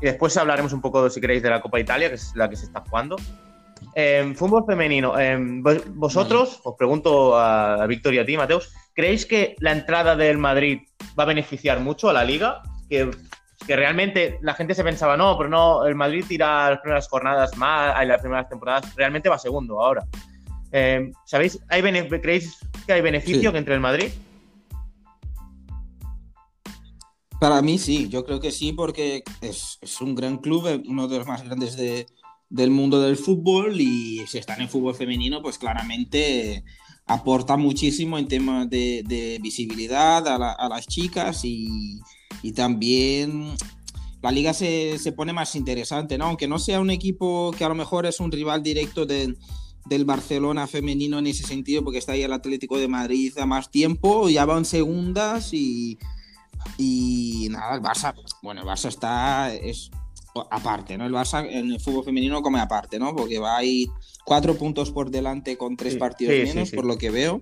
Speaker 2: Y después hablaremos un poco, si queréis, de la Copa Italia, que es la que se está jugando. Eh, fútbol femenino, eh, vos- vosotros, os pregunto a, a Víctor y a ti, Mateus, ¿creéis que la entrada del Madrid va a beneficiar mucho a la liga? Que, que realmente la gente se pensaba, no, pero no, el Madrid tira las primeras jornadas más, en las primeras temporadas, realmente va segundo ahora. Eh, ¿Sabéis? ¿Hay ¿Creéis que hay beneficio
Speaker 1: Sí.
Speaker 2: que entre el Madrid?
Speaker 1: Para mí sí, yo creo que sí, porque es, es un gran club, eh, uno de los más grandes de- del mundo del fútbol y si están en fútbol femenino, pues claramente aporta muchísimo en temas de, de visibilidad a, la- a las chicas y, y también la liga se, se pone más interesante, ¿no? Aunque no sea un equipo que a lo mejor es un rival directo del, del Barcelona femenino en ese sentido, porque está ahí el Atlético de Madrid a más tiempo, ya van segundas y, y nada, el Barça, bueno, el Barça está es aparte, ¿no? El Barça en el fútbol femenino come aparte, ¿no? Porque va ahí cuatro puntos por delante con tres
Speaker 2: Sí,
Speaker 1: partidos
Speaker 2: sí,
Speaker 1: menos,
Speaker 2: sí.
Speaker 1: por lo que veo.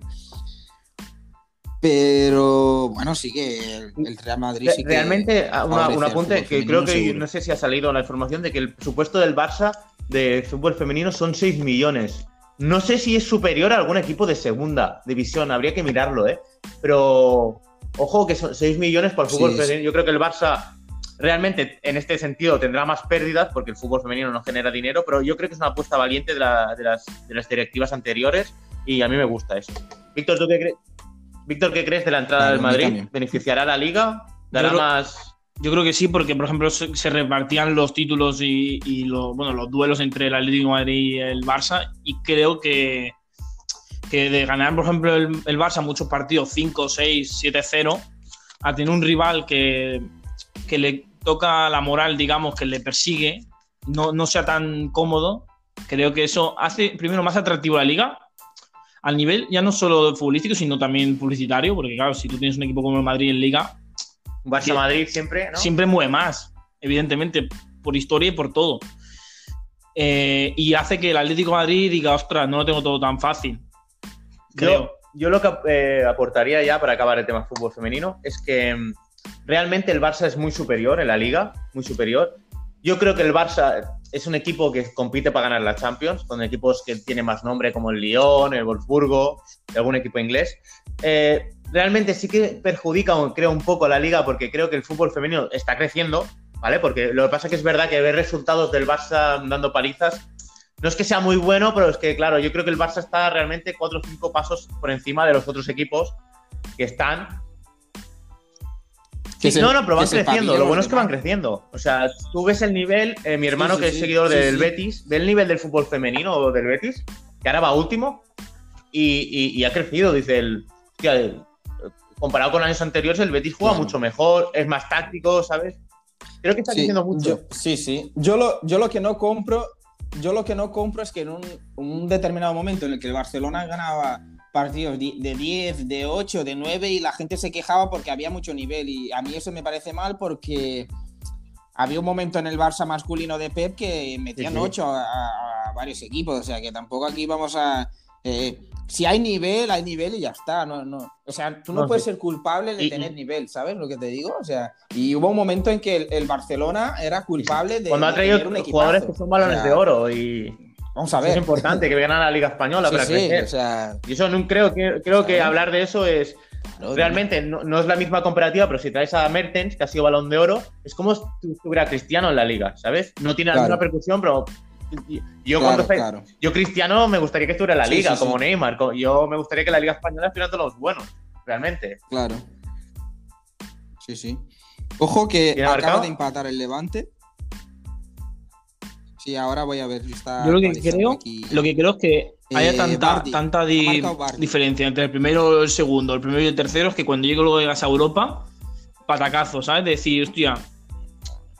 Speaker 1: Pero bueno, sí que el, el Real Madrid sí que
Speaker 2: Realmente, ah, una- un apunte que creo que
Speaker 1: seguro.
Speaker 2: no sé si ha salido la información de que el presupuesto del Barça de fútbol femenino son 6 millones. No sé si es superior a algún equipo de segunda división, habría que mirarlo, ¿eh? Pero ojo que son 6 millones para el fútbol
Speaker 1: Sí,
Speaker 2: femenino. Yo creo que el Barça realmente en este sentido tendrá más pérdidas porque el fútbol femenino no genera dinero, pero yo creo que es una apuesta valiente de, la- de las, de las directivas anteriores y a mí me gusta eso. Víctor, ¿tú qué crees? Víctor, ¿qué crees de la entrada del Madrid?
Speaker 1: también.
Speaker 2: ¿Beneficiará a la liga? ¿Dará más...?
Speaker 3: Yo creo que sí, porque por ejemplo se, se repartían los títulos y, y lo- bueno, los duelos entre el Atlético de Madrid y el Barça. Y creo que, que de ganar, por ejemplo, el, el Barça muchos partidos 5, 6, 7-0, a tener un rival que, que le toca la moral, digamos, que le persigue, no, no sea tan cómodo, creo que eso hace primero más atractivo la liga. Al nivel ya no solo futbolístico, sino también publicitario, porque claro, si tú tienes un equipo como el Madrid en liga,
Speaker 2: Barça Madrid siempre, ¿no?
Speaker 3: siempre mueve más, evidentemente, por historia y por todo. Eh, y hace que el Atlético de Madrid diga, ostras, no lo tengo todo tan fácil. Creo.
Speaker 2: Yo, yo lo que eh, aportaría ya para acabar el tema fútbol femenino es que mm, realmente el Barça es muy superior en la liga, muy superior. Yo creo que el Barça es un equipo que compite para ganar la Champions, con equipos que tienen más nombre como el Lyon, el Wolfsburgo, algún equipo inglés. Eh, realmente sí que perjudica, creo, un poco a la liga, porque creo que el fútbol femenino está creciendo, ¿vale? Porque lo que pasa es que es verdad que ver resultados del Barça dando palizas no es que sea muy bueno, pero es que, claro, yo creo que el Barça está realmente cuatro o cinco pasos por encima de los otros equipos que están.
Speaker 1: Que se-
Speaker 2: no, no, pero van creciendo. Lo bueno es que van creciendo. O sea, tú ves el nivel, eh, mi hermano
Speaker 1: sí,
Speaker 2: que es seguidor del. Betis, ve el nivel del fútbol femenino o del Betis, que ahora va último, y, y- y ha crecido. Dice el. hostia, el- comparado con años anteriores, el Betis juega
Speaker 1: Claro.
Speaker 2: mucho mejor, es más táctico, ¿sabes? Creo que está creciendo mucho.
Speaker 1: yo- sí, sí. Yo lo, yo lo que no compro, yo lo que no compro es que en un, un determinado momento en el que el Barcelona ganaba partidos de 10, de 8, de 9 y la gente se quejaba porque había mucho nivel y a mí eso me parece mal porque había un momento en el Barça masculino de Pep que metían
Speaker 2: Sí, sí.
Speaker 1: 8 a, a- a varios equipos, o sea que tampoco aquí vamos a... eh, si hay nivel, hay nivel y ya está. No, no. O sea, tú no,
Speaker 2: No,
Speaker 1: puedes
Speaker 2: sí.
Speaker 1: ser culpable de
Speaker 2: Y-
Speaker 1: tener nivel, ¿sabes lo que te digo? O sea, y hubo un momento en que el, el Barcelona era culpable de.
Speaker 2: Cuando ha traído
Speaker 1: tener un equipazo.
Speaker 2: jugadores que son balones
Speaker 1: O sea,
Speaker 2: de oro y
Speaker 1: Vamos a
Speaker 2: eso
Speaker 1: ver.
Speaker 2: es importante que ganan la Liga Española
Speaker 1: Sí,
Speaker 2: para
Speaker 1: sí,
Speaker 2: crecer.
Speaker 1: o sea,
Speaker 2: Y eso no creo que creo que hablar de eso es
Speaker 1: no,
Speaker 2: realmente no, no es la misma comparativa, pero si traes a Mertens, que ha sido balón de oro, es como si estuviera Cristiano en la liga, ¿sabes? No tiene la
Speaker 1: Claro.
Speaker 2: misma percusión, pero yo
Speaker 1: claro,
Speaker 2: cuando
Speaker 1: claro.
Speaker 2: yo Cristiano me gustaría que estuviera en la
Speaker 1: Sí,
Speaker 2: liga,
Speaker 1: sí,
Speaker 2: como
Speaker 1: sí.
Speaker 2: Neymar. Yo me gustaría que la liga española estuviera todos los buenos, realmente.
Speaker 1: Claro. Sí, sí. Ojo que
Speaker 2: ¿Tiene
Speaker 1: acaba
Speaker 2: marcado?
Speaker 1: de empatar el Levante. Sí, ahora voy a ver si está.
Speaker 3: Yo lo que creo,
Speaker 1: aquí.
Speaker 3: lo que creo es que haya
Speaker 1: Eh,
Speaker 3: tanta,
Speaker 1: Bardi.
Speaker 3: di- diferencia entre el primero y el segundo, el primero y el tercero, es que cuando llego luego llegas a Europa, patacazo, ¿sabes? De decir, hostia,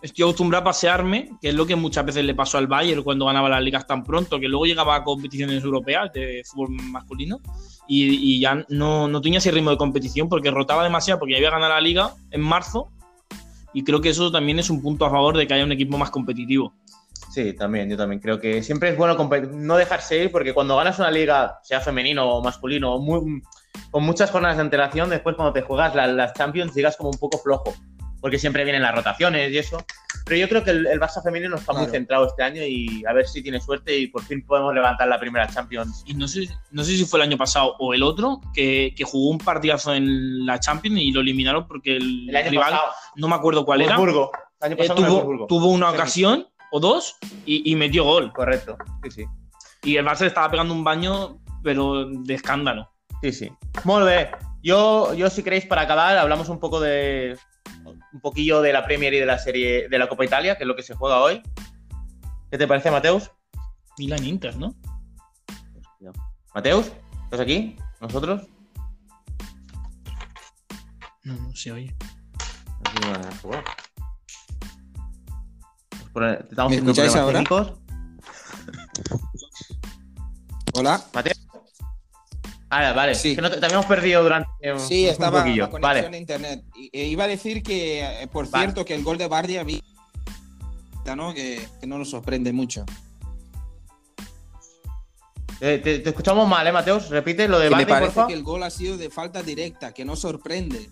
Speaker 3: estoy acostumbrado a pasearme, que es lo que muchas veces le pasó al Bayern cuando ganaba las ligas tan pronto, que luego llegaba a competiciones europeas de fútbol masculino y, y ya no, no tenía ese ritmo de competición porque rotaba demasiado, porque ya había ganado la liga en marzo y creo que eso también es un punto a favor de que haya un equipo más competitivo.
Speaker 2: Sí, también, yo también creo que siempre es bueno no dejarse ir, porque cuando ganas una liga, sea femenino o masculino, muy- con muchas jornadas de antelación, después cuando te juegas la- las Champions llegas como un poco flojo, porque siempre vienen las rotaciones y eso. Pero yo creo que el, el Barça femenino está muy centrado este año y a ver si tiene suerte y por fin podemos levantar la primera Champions.
Speaker 3: Y no sé, no sé si fue el año pasado o el otro, que, que jugó un partidazo en la Champions y lo eliminaron porque el,
Speaker 2: El año
Speaker 3: rival,
Speaker 2: pasado,
Speaker 3: no me acuerdo cuál era,
Speaker 2: Wolfsburgo. El año
Speaker 3: eh, tuvo, tuvo una
Speaker 2: Sí.
Speaker 3: ocasión o dos y, y metió gol.
Speaker 2: Correcto, sí, sí.
Speaker 3: Y el Barça le estaba pegando un baño, pero de escándalo.
Speaker 2: Sí, sí. Molt bé. Yo, yo, si queréis, para acabar, hablamos un poco de. Un poquillo de la Premier y de la serie de la Copa Italia, que es lo que se juega hoy. ¿Qué te parece, Mateus?
Speaker 3: Milan Inter, ¿no?
Speaker 2: ¿Mateus? ¿Estás aquí? ¿Nosotros?
Speaker 3: No, no se oye.
Speaker 2: Aquí no van a jugar. Vamos por- Estamos
Speaker 1: ¿Me escucháis ahora?
Speaker 2: técnicos.
Speaker 1: Hola.
Speaker 2: Ah, vale.
Speaker 1: Sí.
Speaker 2: Que no te, te habíamos perdido durante un,
Speaker 1: Sí,
Speaker 2: un
Speaker 1: estaba
Speaker 2: poquillo.
Speaker 1: la conexión
Speaker 2: Vale.
Speaker 1: a internet. Y- e iba a decir que, eh, por
Speaker 2: Vale.
Speaker 1: cierto, que el gol de Bardi había. ¿no? Que, que no nos sorprende mucho.
Speaker 2: Eh, te, te escuchamos mal, ¿eh, Mateus? Repite lo de
Speaker 1: Que me parece
Speaker 2: porfa.
Speaker 1: que el gol ha sido de falta directa, que no sorprende.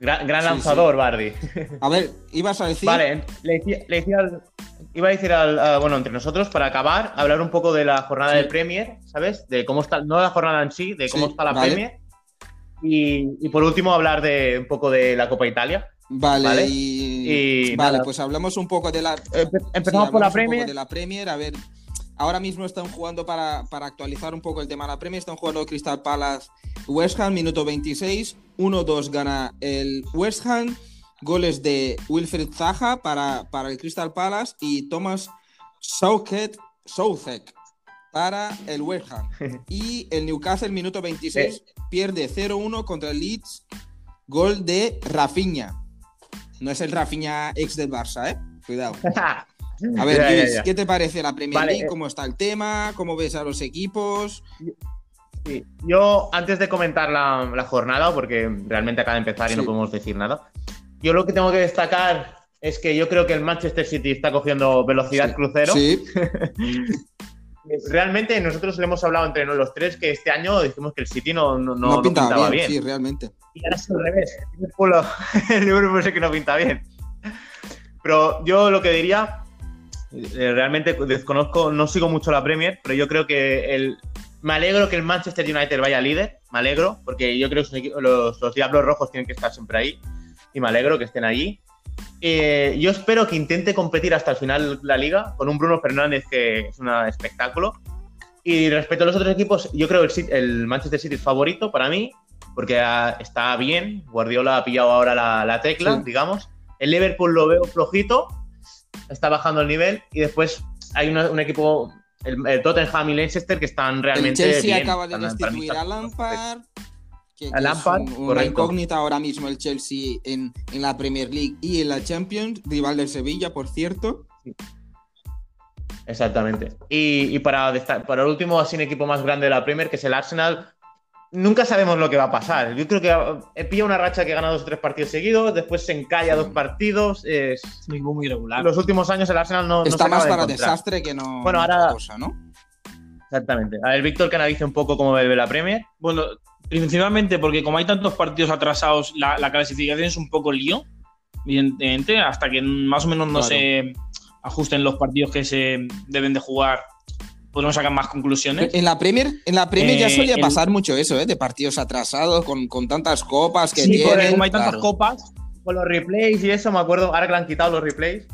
Speaker 2: Gran, gran
Speaker 1: Sí,
Speaker 2: lanzador, Bardi.
Speaker 1: A ver, ibas a decir.
Speaker 2: Vale, le decía, le decía al- iba a decir al, bueno, entre nosotros, para acabar, hablar un poco de la jornada
Speaker 1: Sí.
Speaker 2: de Premier, ¿sabes? De cómo está, no la jornada en sí, de cómo
Speaker 1: Sí,
Speaker 2: está la
Speaker 1: vale.
Speaker 2: Premier. Y, y por último, hablar de un poco de la Copa Italia.
Speaker 1: Vale,
Speaker 2: Vale.
Speaker 1: y.
Speaker 2: Y
Speaker 1: vale, pues hablamos un poco de la. Sí,
Speaker 2: empezamos por la
Speaker 1: hablamos un poco
Speaker 2: Premier.
Speaker 1: De la Premier, a ver. Ahora mismo están jugando para, para actualizar un poco el tema de la Premier. Están jugando Crystal Palace West Ham, minuto 26. 1-2 gana el West Ham. Goles de Wilfred Zaha para, para el Crystal Palace y Thomas Southek para el West Ham. Y el Newcastle, minuto 26, pierde 0-1 contra el Leeds. Gol de Rafinha. No es el Rafinha ex del Barça, ¿eh? Cuidado. A ver,
Speaker 2: Ya, ya,
Speaker 1: Luis,
Speaker 2: ya.
Speaker 1: ¿qué te parece la Premier
Speaker 2: Vale,
Speaker 1: League?
Speaker 2: eh.
Speaker 1: ¿Cómo está el tema? ¿Cómo ves a los equipos?
Speaker 2: Sí. Yo, antes de comentar la, la jornada, porque realmente acaba de empezar y no podemos decir nada, yo lo que tengo que destacar es que yo creo que el Manchester City está cogiendo velocidad
Speaker 1: Sí.
Speaker 2: crucero.
Speaker 1: Sí,
Speaker 2: Realmente nosotros le hemos hablado entre los tres que este año dijimos que el City no, no, no-
Speaker 1: no, pintaba,
Speaker 2: pintaba
Speaker 1: bien,
Speaker 2: bien.
Speaker 1: sí, realmente.
Speaker 2: Y ahora es al revés. El Liverpool, el Liverpool es el que no pinta bien. Pero yo lo que diría, realmente desconozco, no sigo mucho la Premier, pero yo creo que el, me alegro que el Manchester United vaya líder, me alegro, porque yo creo que los, los Diablos Rojos tienen que estar siempre ahí, y me alegro que estén allí. Eh, yo espero que intente competir hasta el final la liga con un Bruno Fernández que es un espectáculo. Y respecto a los otros equipos, yo creo que el, el Manchester City es favorito para mí, porque está bien. Guardiola ha pillado ahora la, tecla, digamos. El Liverpool lo veo flojito, está bajando el nivel. Y después hay un equipo, el, Tottenham y Leicester, que están realmente.
Speaker 1: El Chelsea
Speaker 2: bien,
Speaker 1: acaba de destituir a Lampard. Que,
Speaker 2: a Lampard,
Speaker 1: es una incógnita ahora mismo el Chelsea en, en, la Premier League y en la Champions, rival del Sevilla, por cierto.
Speaker 2: Exactamente. Y, y para, para el último, así un equipo más grande de la Premier, que es el Arsenal, nunca sabemos lo que va a pasar. Yo creo que pilla una racha que gana dos o tres partidos seguidos, después se encalla dos partidos. Es
Speaker 3: muy irregular.
Speaker 2: Los últimos años el Arsenal no.
Speaker 1: Está
Speaker 2: no
Speaker 1: más para desastre que no.
Speaker 2: Bueno, ahora.
Speaker 1: Cosa, ¿no?
Speaker 2: Exactamente. A ver, Víctor, que analice un poco cómo ve la Premier.
Speaker 3: Bueno, principalmente porque como hay tantos partidos atrasados, la, clasificación es un poco lío, evidentemente, hasta que más o menos no se ajusten los partidos que se deben de jugar podemos sacar más conclusiones.
Speaker 1: En la Premier, en la Premier ya eh, solía pasar mucho eso, ¿eh? De partidos atrasados, con, tantas copas que sí, tienen.
Speaker 3: como hay tantas copas.
Speaker 2: Con los replays y eso, me acuerdo, ahora que le han quitado los replays.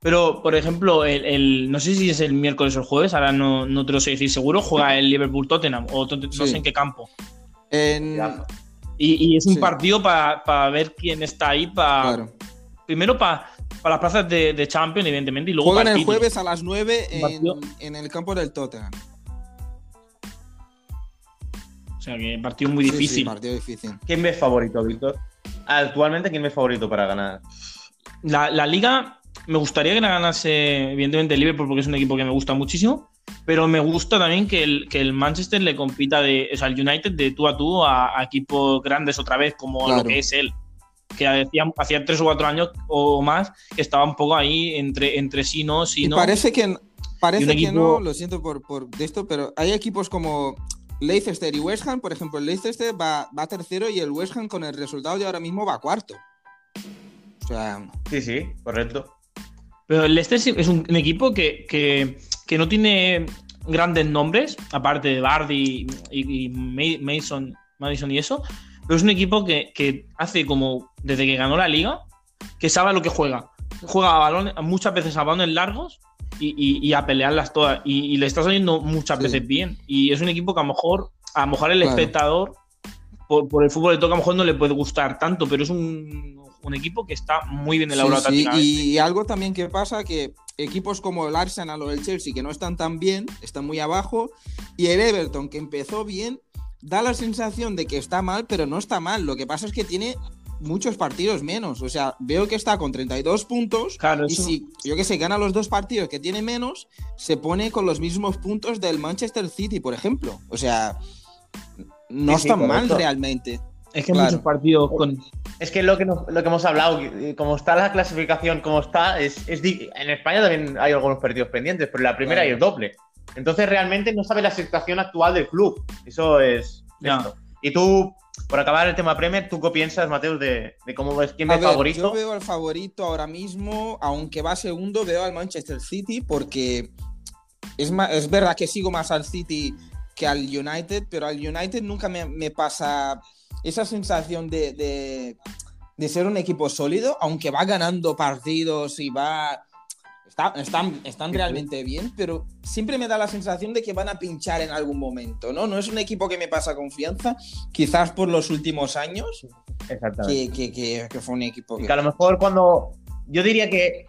Speaker 3: Pero, por ejemplo, el, no sé si es el miércoles o el jueves, ahora no, no te lo sé decir seguro, juega el Liverpool-Tottenham, o no sé en qué campo. Y, es un partido para ver quién está ahí, para... Primero para para las plazas de, de Champions, evidentemente. Y luego
Speaker 1: Juegan el jueves a las 9 en, el campo del Tottenham.
Speaker 3: O sea que partido muy difícil.
Speaker 1: partido difícil.
Speaker 2: ¿Quién ves favorito, Víctor? Actualmente, ¿quién ves favorito para ganar?
Speaker 3: La, liga, me gustaría que la ganase, evidentemente, el Liverpool, porque es un equipo que me gusta muchísimo. Pero me gusta también que el, que el Manchester le compita de, o sea, el United de tú a tú a, equipos grandes otra vez, como lo que es él que hacía, tres o cuatro años o más que estaba un poco ahí entre, entre sí, no, sí, no.
Speaker 1: Parece que, parece que no, lo siento por, por esto, pero hay equipos como Leicester y West Ham, por ejemplo, el Leicester va, va tercero y el West Ham con el resultado de ahora mismo va cuarto. O sea...
Speaker 2: Sí, sí, correcto.
Speaker 3: Pero el Leicester es un, equipo que, que, que, no tiene grandes nombres, aparte de Bardi y, y Mason, Madison y eso, pero es un equipo que, hace como desde que ganó la liga, que sabe lo que juega. Juega a balones, muchas veces a balones largos y, a pelearlas todas. Y, le está saliendo muchas veces bien. Y es un equipo que a lo mejor, a lo mejor el espectador, por, el fútbol de toque, a lo mejor no le puede gustar tanto, pero es un, equipo que está muy bien elaborado
Speaker 1: sí, Y algo también que pasa que equipos como el Arsenal o el Chelsea, que no están tan bien, están muy abajo, y el Everton, que empezó bien, da la sensación de que está mal, pero no está mal. Lo que pasa es que tiene muchos partidos menos. O sea, veo que está con 32 puntos. y si, yo que sé, gana los dos partidos que tiene menos, se pone con los mismos puntos del Manchester City, por ejemplo. O sea, no está mal realmente.
Speaker 3: Es que muchos partidos con.
Speaker 2: Es que lo que, lo que hemos hablado, como está la clasificación, como está, es, en España también hay algunos partidos pendientes, pero la primera hay el doble. Entonces realmente no sabe la situación actual del club. Eso es. Y tú, por acabar el tema Premier, ¿tú qué piensas, Mateo, de, cómo ves quién es favorito?
Speaker 1: Yo veo al favorito ahora mismo, aunque va segundo, veo al Manchester City porque es, es verdad que sigo más al City que al United, pero al United nunca me, pasa esa sensación de, de, ser un equipo sólido, aunque va ganando partidos y va están, están realmente bien, pero siempre me da la sensación de que van a pinchar en algún momento, ¿no? No es un equipo que me pasa confianza, quizás por los últimos años, que, que, que, fue un equipo
Speaker 2: que... a lo mejor cuando... Yo diría que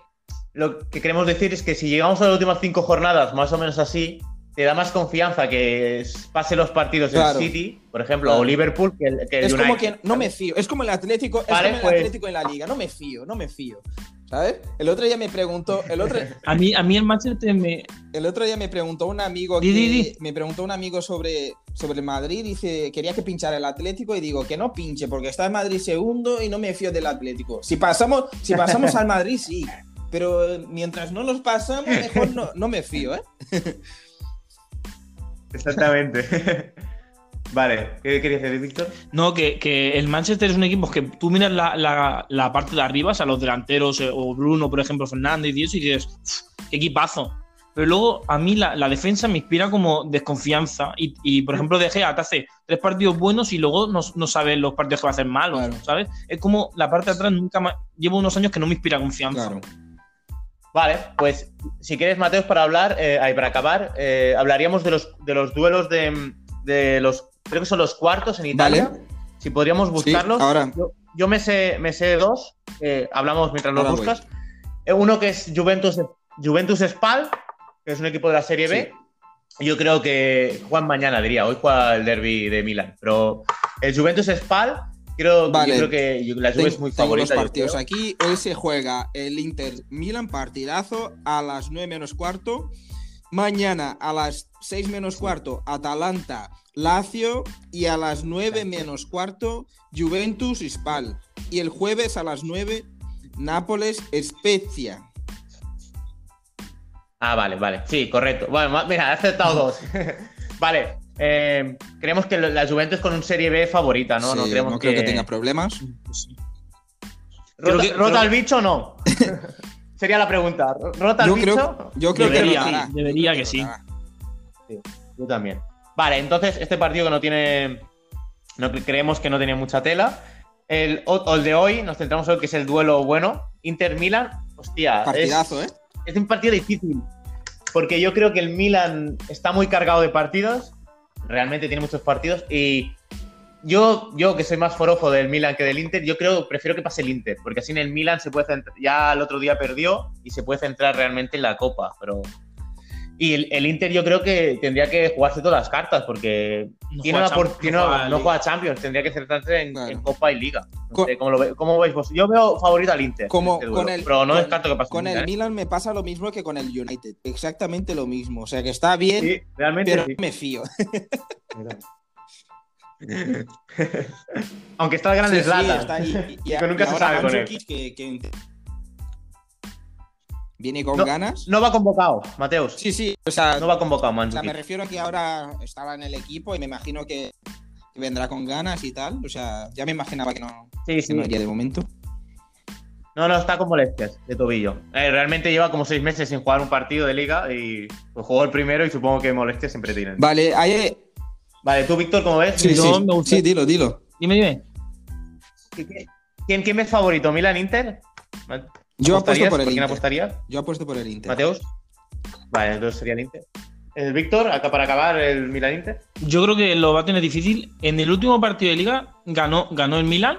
Speaker 2: lo que queremos decir es que si llegamos a las últimas cinco jornadas, más o menos así, te da más confianza que pase los partidos del City, por ejemplo, o Liverpool, que el, que
Speaker 1: Es como que no me fío, es como el Atlético, es como el pues. Atlético en la liga, no me fío, no me fío. ¿Sabes? El otro día me preguntó. El otro,
Speaker 3: a, mí, a mí el Manchester me.
Speaker 1: El otro día me preguntó un amigo. Me preguntó un amigo sobre, sobre Madrid. Dice: Quería que pinchara el Atlético. Y digo: Que no pinche, porque está en Madrid segundo y no me fío del Atlético. Si pasamos, si pasamos al Madrid, sí. Pero mientras no nos pasamos, mejor no, no me fío, ¿eh?
Speaker 2: Exactamente. Vale, ¿qué querías decir, Víctor?
Speaker 3: No, que, el Manchester es un equipo que tú miras la, parte de arriba, o sea, los delanteros, eh, o Bruno, por ejemplo, Fernández y eso, y dices, qué equipazo. pero luego a mí la, la defensa me inspira como desconfianza. Y, y, por ejemplo, De Gea te hace tres partidos buenos y luego no, no sabes los partidos que va a hacer malos,
Speaker 1: Claro.
Speaker 3: ¿sabes? Es como la parte de atrás nunca más. Llevo unos años que no me inspira confianza.
Speaker 1: Claro.
Speaker 2: Vale, pues si quieres, Mateos, para hablar, eh, ahí, para acabar, eh, hablaríamos de los, de los duelos de, de los, creo que son los cuartos en Italia.
Speaker 1: Vale.
Speaker 2: Si podríamos
Speaker 1: Sí,
Speaker 2: buscarlos.
Speaker 1: ahora.
Speaker 2: Yo, yo me, sé, me sé dos, eh, hablamos mientras los
Speaker 1: Ahora voy.
Speaker 2: buscas. Eh, Uno que es Juventus, Juventus Spal, que es un equipo de la Serie B. Yo creo que juegan mañana, diría. Hoy juega el derby de Milán. Pero el Juventus Spal, creo,
Speaker 1: Vale.
Speaker 2: yo creo que la Juve es
Speaker 1: Ten-
Speaker 2: muy
Speaker 1: tengo los
Speaker 2: favorita. yo
Speaker 1: partidos aquí. Hoy se juega el Inter Milan partidazo a las 9 menos cuarto. Mañana a las 6 menos cuarto Atalanta Lazio y a las 9 menos cuarto Juventus Spal. Y el jueves a las 9 Nápoles Spezia.
Speaker 2: Ah, vale, vale. Sí, correcto. Bueno, mira, he aceptado dos. vale. eh, creemos que la Juventus con un Serie B favorita, ¿no? no creemos
Speaker 1: no creo que...
Speaker 2: que
Speaker 1: tenga problemas.
Speaker 2: ¿Rota, rota el bicho o no? Sería la pregunta. ¿Rota el
Speaker 1: Yo
Speaker 2: bicho?
Speaker 1: creo, yo creo que
Speaker 3: Debería,
Speaker 1: rotará.
Speaker 3: debería que sí.
Speaker 1: rotará.
Speaker 2: Yo también. Vale, entonces este partido que no tiene. No, que creemos que no tenía mucha tela. El, o- el de hoy, nos centramos hoy, que es el duelo bueno. Inter-Milan. Hostia. es-
Speaker 1: Partidazo, ¿eh?
Speaker 2: es un partido difícil. Porque yo creo que el Milan está muy cargado de partidos. Realmente tiene muchos partidos. Y yo, yo que soy más forofo del Milan que del Inter, yo creo, prefiero que pase el Inter. Porque así en el Milan se puede centrar. Ya el otro día perdió y se puede centrar realmente en la Copa. Pero. Y el, el Inter yo creo que tendría que jugarse todas las cartas. Porque
Speaker 3: No
Speaker 2: tiene
Speaker 3: juega
Speaker 2: una por-
Speaker 3: Champions,
Speaker 2: tiene-
Speaker 3: no
Speaker 2: no,
Speaker 3: juega
Speaker 2: juega,
Speaker 3: Liga.
Speaker 2: Champions, tendría que centrarse en,
Speaker 1: Claro.
Speaker 2: en Copa y Liga. No sé, ¿cómo, lo ve- cómo veis vos? Yo veo favorito al Inter.
Speaker 1: Como
Speaker 2: este duelo,
Speaker 1: con el,
Speaker 2: pero no
Speaker 1: con-
Speaker 2: descarto que pase
Speaker 1: Con
Speaker 2: Milan,
Speaker 1: el
Speaker 2: ¿eh?
Speaker 1: Milan me pasa lo mismo que con el United. Exactamente lo mismo. O sea que está bien,
Speaker 2: Sí, realmente
Speaker 1: pero
Speaker 2: sí.
Speaker 1: me fío.
Speaker 2: Aunque está el gran
Speaker 1: Sí, sí, está. Y, y-
Speaker 2: Que nunca
Speaker 1: y
Speaker 2: se sabe con él.
Speaker 1: Mandzukic, que, que viene con
Speaker 2: No,
Speaker 1: ganas.
Speaker 2: No va convocado, Mateus.
Speaker 1: Sí, sí. O sea,
Speaker 2: No va convocado,
Speaker 1: o sea,
Speaker 2: Mandzukic.
Speaker 1: me refiero a que ahora estaba en el equipo y me imagino que, que vendrá con ganas y tal. O sea, ya me imaginaba que no,
Speaker 2: Sí,
Speaker 1: que
Speaker 2: sí.
Speaker 1: no iría de momento.
Speaker 2: No, no, está con molestias de tobillo. Eh, realmente lleva como seis meses sin jugar un partido de liga y pues, jugó el primero y supongo que molestias siempre tienen.
Speaker 1: Vale, ahí.
Speaker 2: Vale, tú, Víctor, ¿cómo ves?
Speaker 1: Sí, sí.
Speaker 3: me gusta-
Speaker 1: Sí, dilo, dilo.
Speaker 3: Dime, dime.
Speaker 2: ¿Quién, quién ves favorito? ¿Milan Inter?
Speaker 1: Yo apuesto por el
Speaker 2: quién
Speaker 1: Inter.
Speaker 2: apostarías?
Speaker 1: Yo apuesto por el Inter.
Speaker 2: ¿Mateus? Vale, entonces sería el Inter. El Víctor, acá para acabar, el Milan Inter.
Speaker 3: Yo creo que lo va a tener difícil. En el último partido de liga ganó, ganó el Milan.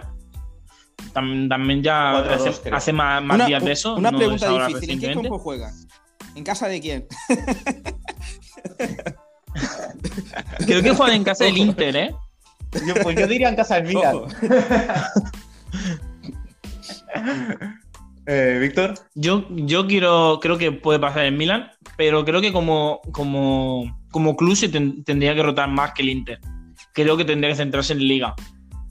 Speaker 3: Tam- También ya
Speaker 2: 4-2
Speaker 3: hace, más, más
Speaker 1: Una,
Speaker 3: días de eso.
Speaker 1: una
Speaker 3: no es
Speaker 1: pregunta difícil. ¿En qué campo juega? ¿En casa de quién?
Speaker 3: Creo que juegan en casa del Inter, ¿eh?
Speaker 2: Yo, pues yo diría en casa del Milan. Eh, Víctor.
Speaker 3: Yo, yo quiero, creo que puede pasar el Milan, pero creo que como, como, como club se ten- tendría que rotar más que el Inter. Creo que tendría que centrarse en Liga.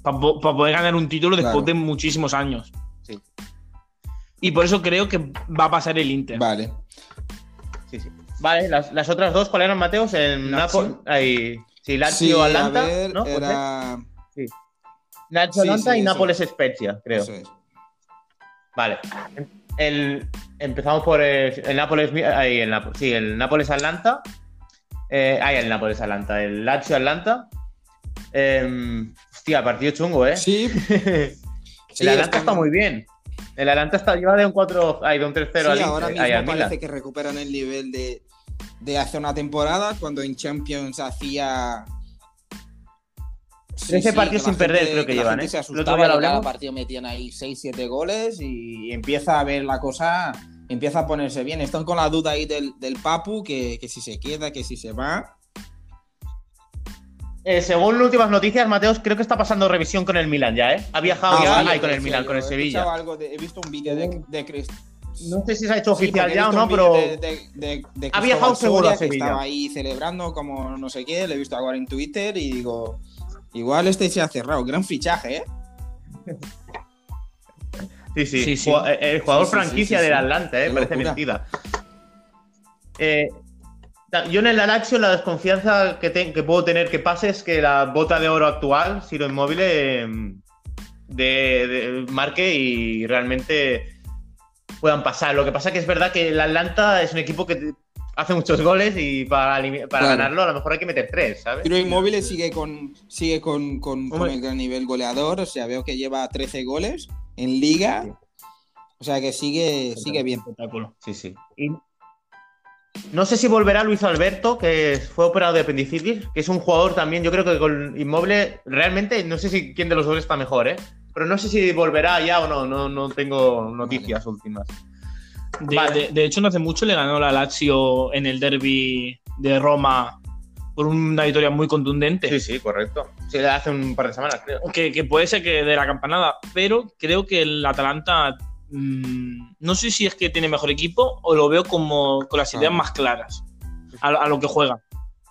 Speaker 3: Para poder ganar un título después
Speaker 1: Claro.
Speaker 3: de muchísimos años.
Speaker 2: Sí.
Speaker 3: Y por eso creo que va a pasar el Inter.
Speaker 1: Vale.
Speaker 2: Sí, sí. Vale, las, las otras dos, ¿cuáles eran, Mateos? En. Napoli. Ahí. Sí,
Speaker 1: Sí,
Speaker 2: Lazio,
Speaker 1: a
Speaker 2: Atlanta.
Speaker 1: ver,
Speaker 2: ¿no? Lazio,
Speaker 1: sí,
Speaker 2: Atlanta
Speaker 1: sí,
Speaker 2: y Nápoles Spezia, creo.
Speaker 1: Eso es.
Speaker 2: Vale. El, empezamos por el, el Nápoles. Ahí, el Nápoles. Sí, el Nápoles Atlanta. Eh, ahí, el Nápoles Atlanta. El Lazio Atlanta. Em, hostia, partido chungo, ¿eh?
Speaker 1: Sí,
Speaker 2: el
Speaker 1: sí,
Speaker 2: Atlanta
Speaker 1: está-
Speaker 2: muy bien. El Atlanta está, lleva de un 4, ay, de un 3-0
Speaker 1: Sí,
Speaker 2: al,
Speaker 1: ahora mismo
Speaker 2: ay,
Speaker 1: parece que recuperan el nivel de, de hace una temporada, cuando en Champions hacía. Sí,
Speaker 2: 13
Speaker 1: sí,
Speaker 2: partidos sin perder
Speaker 1: gente-
Speaker 2: creo que llevan, ¿eh?
Speaker 1: Se asustaba
Speaker 2: lo
Speaker 1: cada partido metían ahí 6-7 goles y empieza a ver la cosa, empieza a ponerse bien. Están con la duda ahí del, del Papu, que, que si se queda, que si se va.
Speaker 2: Eh, según últimas noticias, Mateos, creo que está pasando revisión con el Milan ya, ¿eh? Ha viajado
Speaker 1: Ah,
Speaker 2: ya
Speaker 1: vale,
Speaker 2: ay, con el Milan,
Speaker 1: yo,
Speaker 2: con el Sevilla.
Speaker 1: algo de- he visto un vídeo de, de Crist-
Speaker 2: No sé si se ha hecho
Speaker 1: Sí,
Speaker 2: oficial ya o no, pero.
Speaker 1: vídeo de- de- de- de
Speaker 2: Ha viajado seguro a Sevilla.
Speaker 1: estaba ahí celebrando como no sé qué, lo he visto ahora en Twitter y digo, igual este se ha cerrado, gran fichaje, ¿eh?
Speaker 2: Sí, sí.
Speaker 3: Sí, sí.
Speaker 2: Jua- eh, El jugador
Speaker 1: Sí, sí, sí,
Speaker 2: franquicia
Speaker 1: sí,
Speaker 2: del
Speaker 1: sí.
Speaker 2: Atlanta, ¿eh? Parece
Speaker 1: locura.
Speaker 2: mentira. Eh, yo en el Lazio la desconfianza que, te- que puedo tener que pase es que la bota de oro actual, Ciro Inmóvil, eh, de, de- marque y realmente puedan pasar. Lo que pasa que es verdad que el Atlanta es un equipo que hace muchos goles y para, para
Speaker 1: Claro.
Speaker 2: ganarlo a lo mejor hay que meter tres, ¿sabes?
Speaker 1: Ciro Inmóvil sigue con sigue con, con- el gran nivel goleador, o sea, veo que lleva 13 goles en liga. O sea que sigue, sigue bien.
Speaker 3: Espectáculo.
Speaker 2: Sí, sí. Y no sé si volverá Luis Alberto, que fue operado de apendicitis, que es un jugador también, yo creo que con Inmoble, realmente, no sé si quién de los dos está mejor, ¿eh? Pero no sé si volverá ya o no, no, no tengo noticias últimas.
Speaker 3: De,
Speaker 2: Vale.
Speaker 3: de- de hecho, no hace mucho le ganó la Lazio en el derby de Roma por una victoria muy contundente.
Speaker 2: Sí, sí, correcto. Sí, hace un par de semanas, creo.
Speaker 3: Que, que puede ser que de la campanada, pero creo que el Atalanta mm, no sé si es que tiene mejor equipo o lo veo como con las ideas
Speaker 1: Ah.
Speaker 3: más claras a, a lo que juega.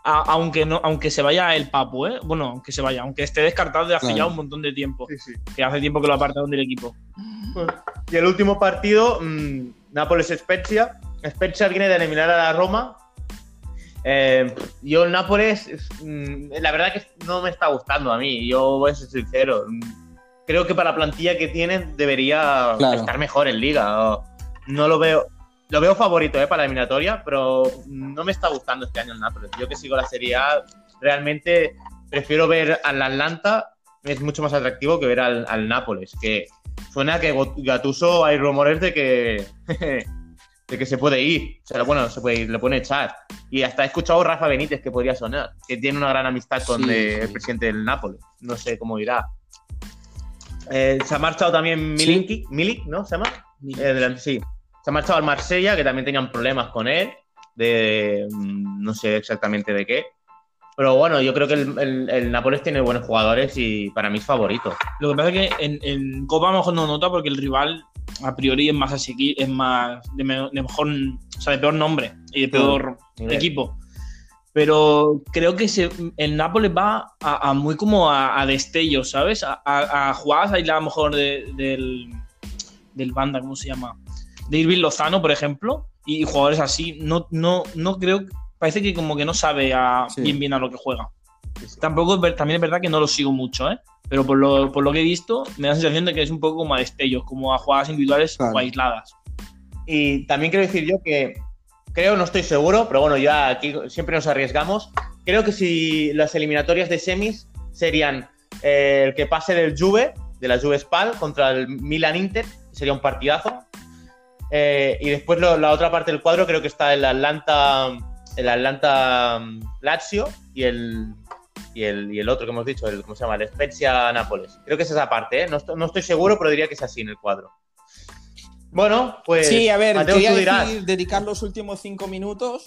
Speaker 3: A- aunque no, aunque se vaya el Papu, ¿eh? Bueno, aunque se vaya, aunque esté descartado de hace
Speaker 1: Claro.
Speaker 3: ya un montón de tiempo.
Speaker 2: Sí, sí.
Speaker 3: Que hace tiempo que lo apartaron del equipo.
Speaker 2: Y el último partido, mm, Nápoles-Spezia. Spezia viene de eliminar a la Roma. Eh, yo el Nápoles, es, mm, la verdad que no me está gustando a mí, yo voy a ser sincero. Mm, Creo que para la plantilla que tienen debería
Speaker 1: Claro.
Speaker 2: estar mejor en liga. No lo veo, lo veo favorito eh, para la eliminatoria, pero no me está gustando este año el Nápoles. Yo que sigo la Serie A, realmente prefiero ver al Atlanta, es mucho más atractivo que ver al, al Nápoles, que suena que Gattuso hay rumores de que de que se puede ir, o sea, bueno, se puede ir, le pueden echar. Y hasta he escuchado a Rafa Benítez que podría sonar, que tiene una gran amistad con
Speaker 1: Sí, sí.
Speaker 2: el presidente del Nápoles. No sé cómo irá. Eh, se ha marchado también Milik, Milik, ¿no? ¿Se llama? Eh, sí. Se ha marchado al Marsella, que también tenían problemas con él, de mm, no sé exactamente de qué. Pero bueno, yo creo que el, el- el Nápoles tiene buenos jugadores y para mí es favorito.
Speaker 3: Lo que pasa es que en, en Copa a lo mejor no nota porque el rival a priori es más asequi- es más de, me- de mejor, o sea, de peor nombre y de peor
Speaker 2: Nivel.
Speaker 3: equipo. Pero creo que se, el Nápoles va a, a muy como a, a destellos, ¿sabes? A, a, a jugadas ahí a lo mejor de- del, del banda, ¿cómo se llama? De Irving Lozano, por ejemplo, y jugadores así. No, no, no creo, parece que como que no sabe a,
Speaker 1: Sí.
Speaker 3: bien bien a lo que juega. Tampoco también es verdad que no lo sigo mucho, ¿eh? Pero por lo, por lo que he visto, me da la sensación de que es un poco como a destellos, como a jugadas individuales
Speaker 1: Claro.
Speaker 3: o aisladas.
Speaker 2: Y también quiero decir yo que creo, no estoy seguro, pero bueno, ya aquí siempre nos arriesgamos. Creo que si las eliminatorias de semis serían eh, el que pase del Juve, de la Juve Spal, contra el Milan Inter, sería un partidazo. Eh, y después lo- la otra parte del cuadro creo que está el Atlanta, el Atlanta mm, Lazio y el, y el, y el otro que hemos dicho, el, ¿cómo se llama? El Spezia Nápoles. Creo que es esa parte, ¿eh? no, estoy, no estoy seguro, pero diría que es así en el cuadro. Bueno, pues.
Speaker 1: Sí, a ver,
Speaker 2: Mateo,
Speaker 1: quería
Speaker 2: tú dirás.
Speaker 1: decir- dedicar los últimos cinco minutos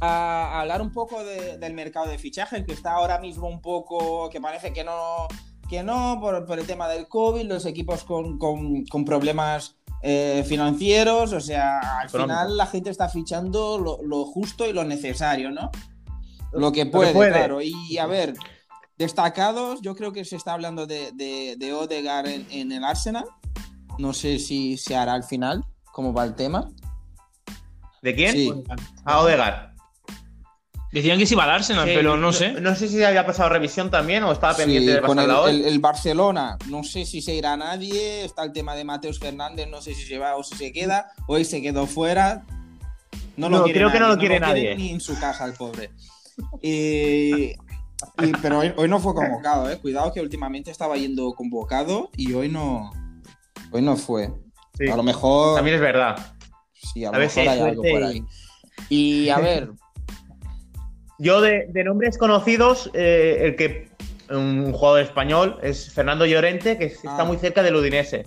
Speaker 1: a hablar un poco de- del mercado de fichajes, que está ahora mismo un poco, que parece que no, que no por, por el tema del COVID, los equipos con, con- con problemas eh, financieros, o sea, al final la gente está fichando lo, lo justo y lo necesario, ¿no? Lo que
Speaker 2: que
Speaker 1: puede,
Speaker 2: puede.
Speaker 1: claro. Y a ver, destacados, yo creo que se está hablando de, de, de Odegaard en, en el Arsenal. No sé si se hará al final, cómo va el tema.
Speaker 2: ¿De quién?
Speaker 1: Sí.
Speaker 2: A Odegaard.
Speaker 3: Decían que se iba al Arsenal,
Speaker 2: Sí,
Speaker 3: pero no sé.
Speaker 2: No sé si había pasado revisión también o estaba pendiente
Speaker 1: Sí,
Speaker 2: de
Speaker 1: con el, Barcelona, no sé si se irá nadie. Está el tema de Mateus Fernández, no sé si se va o si se queda. Hoy se quedó fuera. No,
Speaker 2: No, creo que no lo quiere
Speaker 1: quiere
Speaker 2: nadie.
Speaker 1: ni en su casa, el pobre. Y- y- pero hoy, hoy no fue convocado, ¿eh? Cuidado que últimamente estaba yendo convocado y hoy no, hoy no fue.
Speaker 2: Sí,
Speaker 1: A lo mejor.
Speaker 2: También es verdad.
Speaker 1: Sí, a lo
Speaker 2: a
Speaker 1: mejor
Speaker 2: hay
Speaker 1: algo por ahí. Y a ver,
Speaker 2: Yo, de, de nombres conocidos, eh, el que. Un jugador español es Fernando Llorente, que está
Speaker 1: Ah.
Speaker 2: muy cerca del Udinese.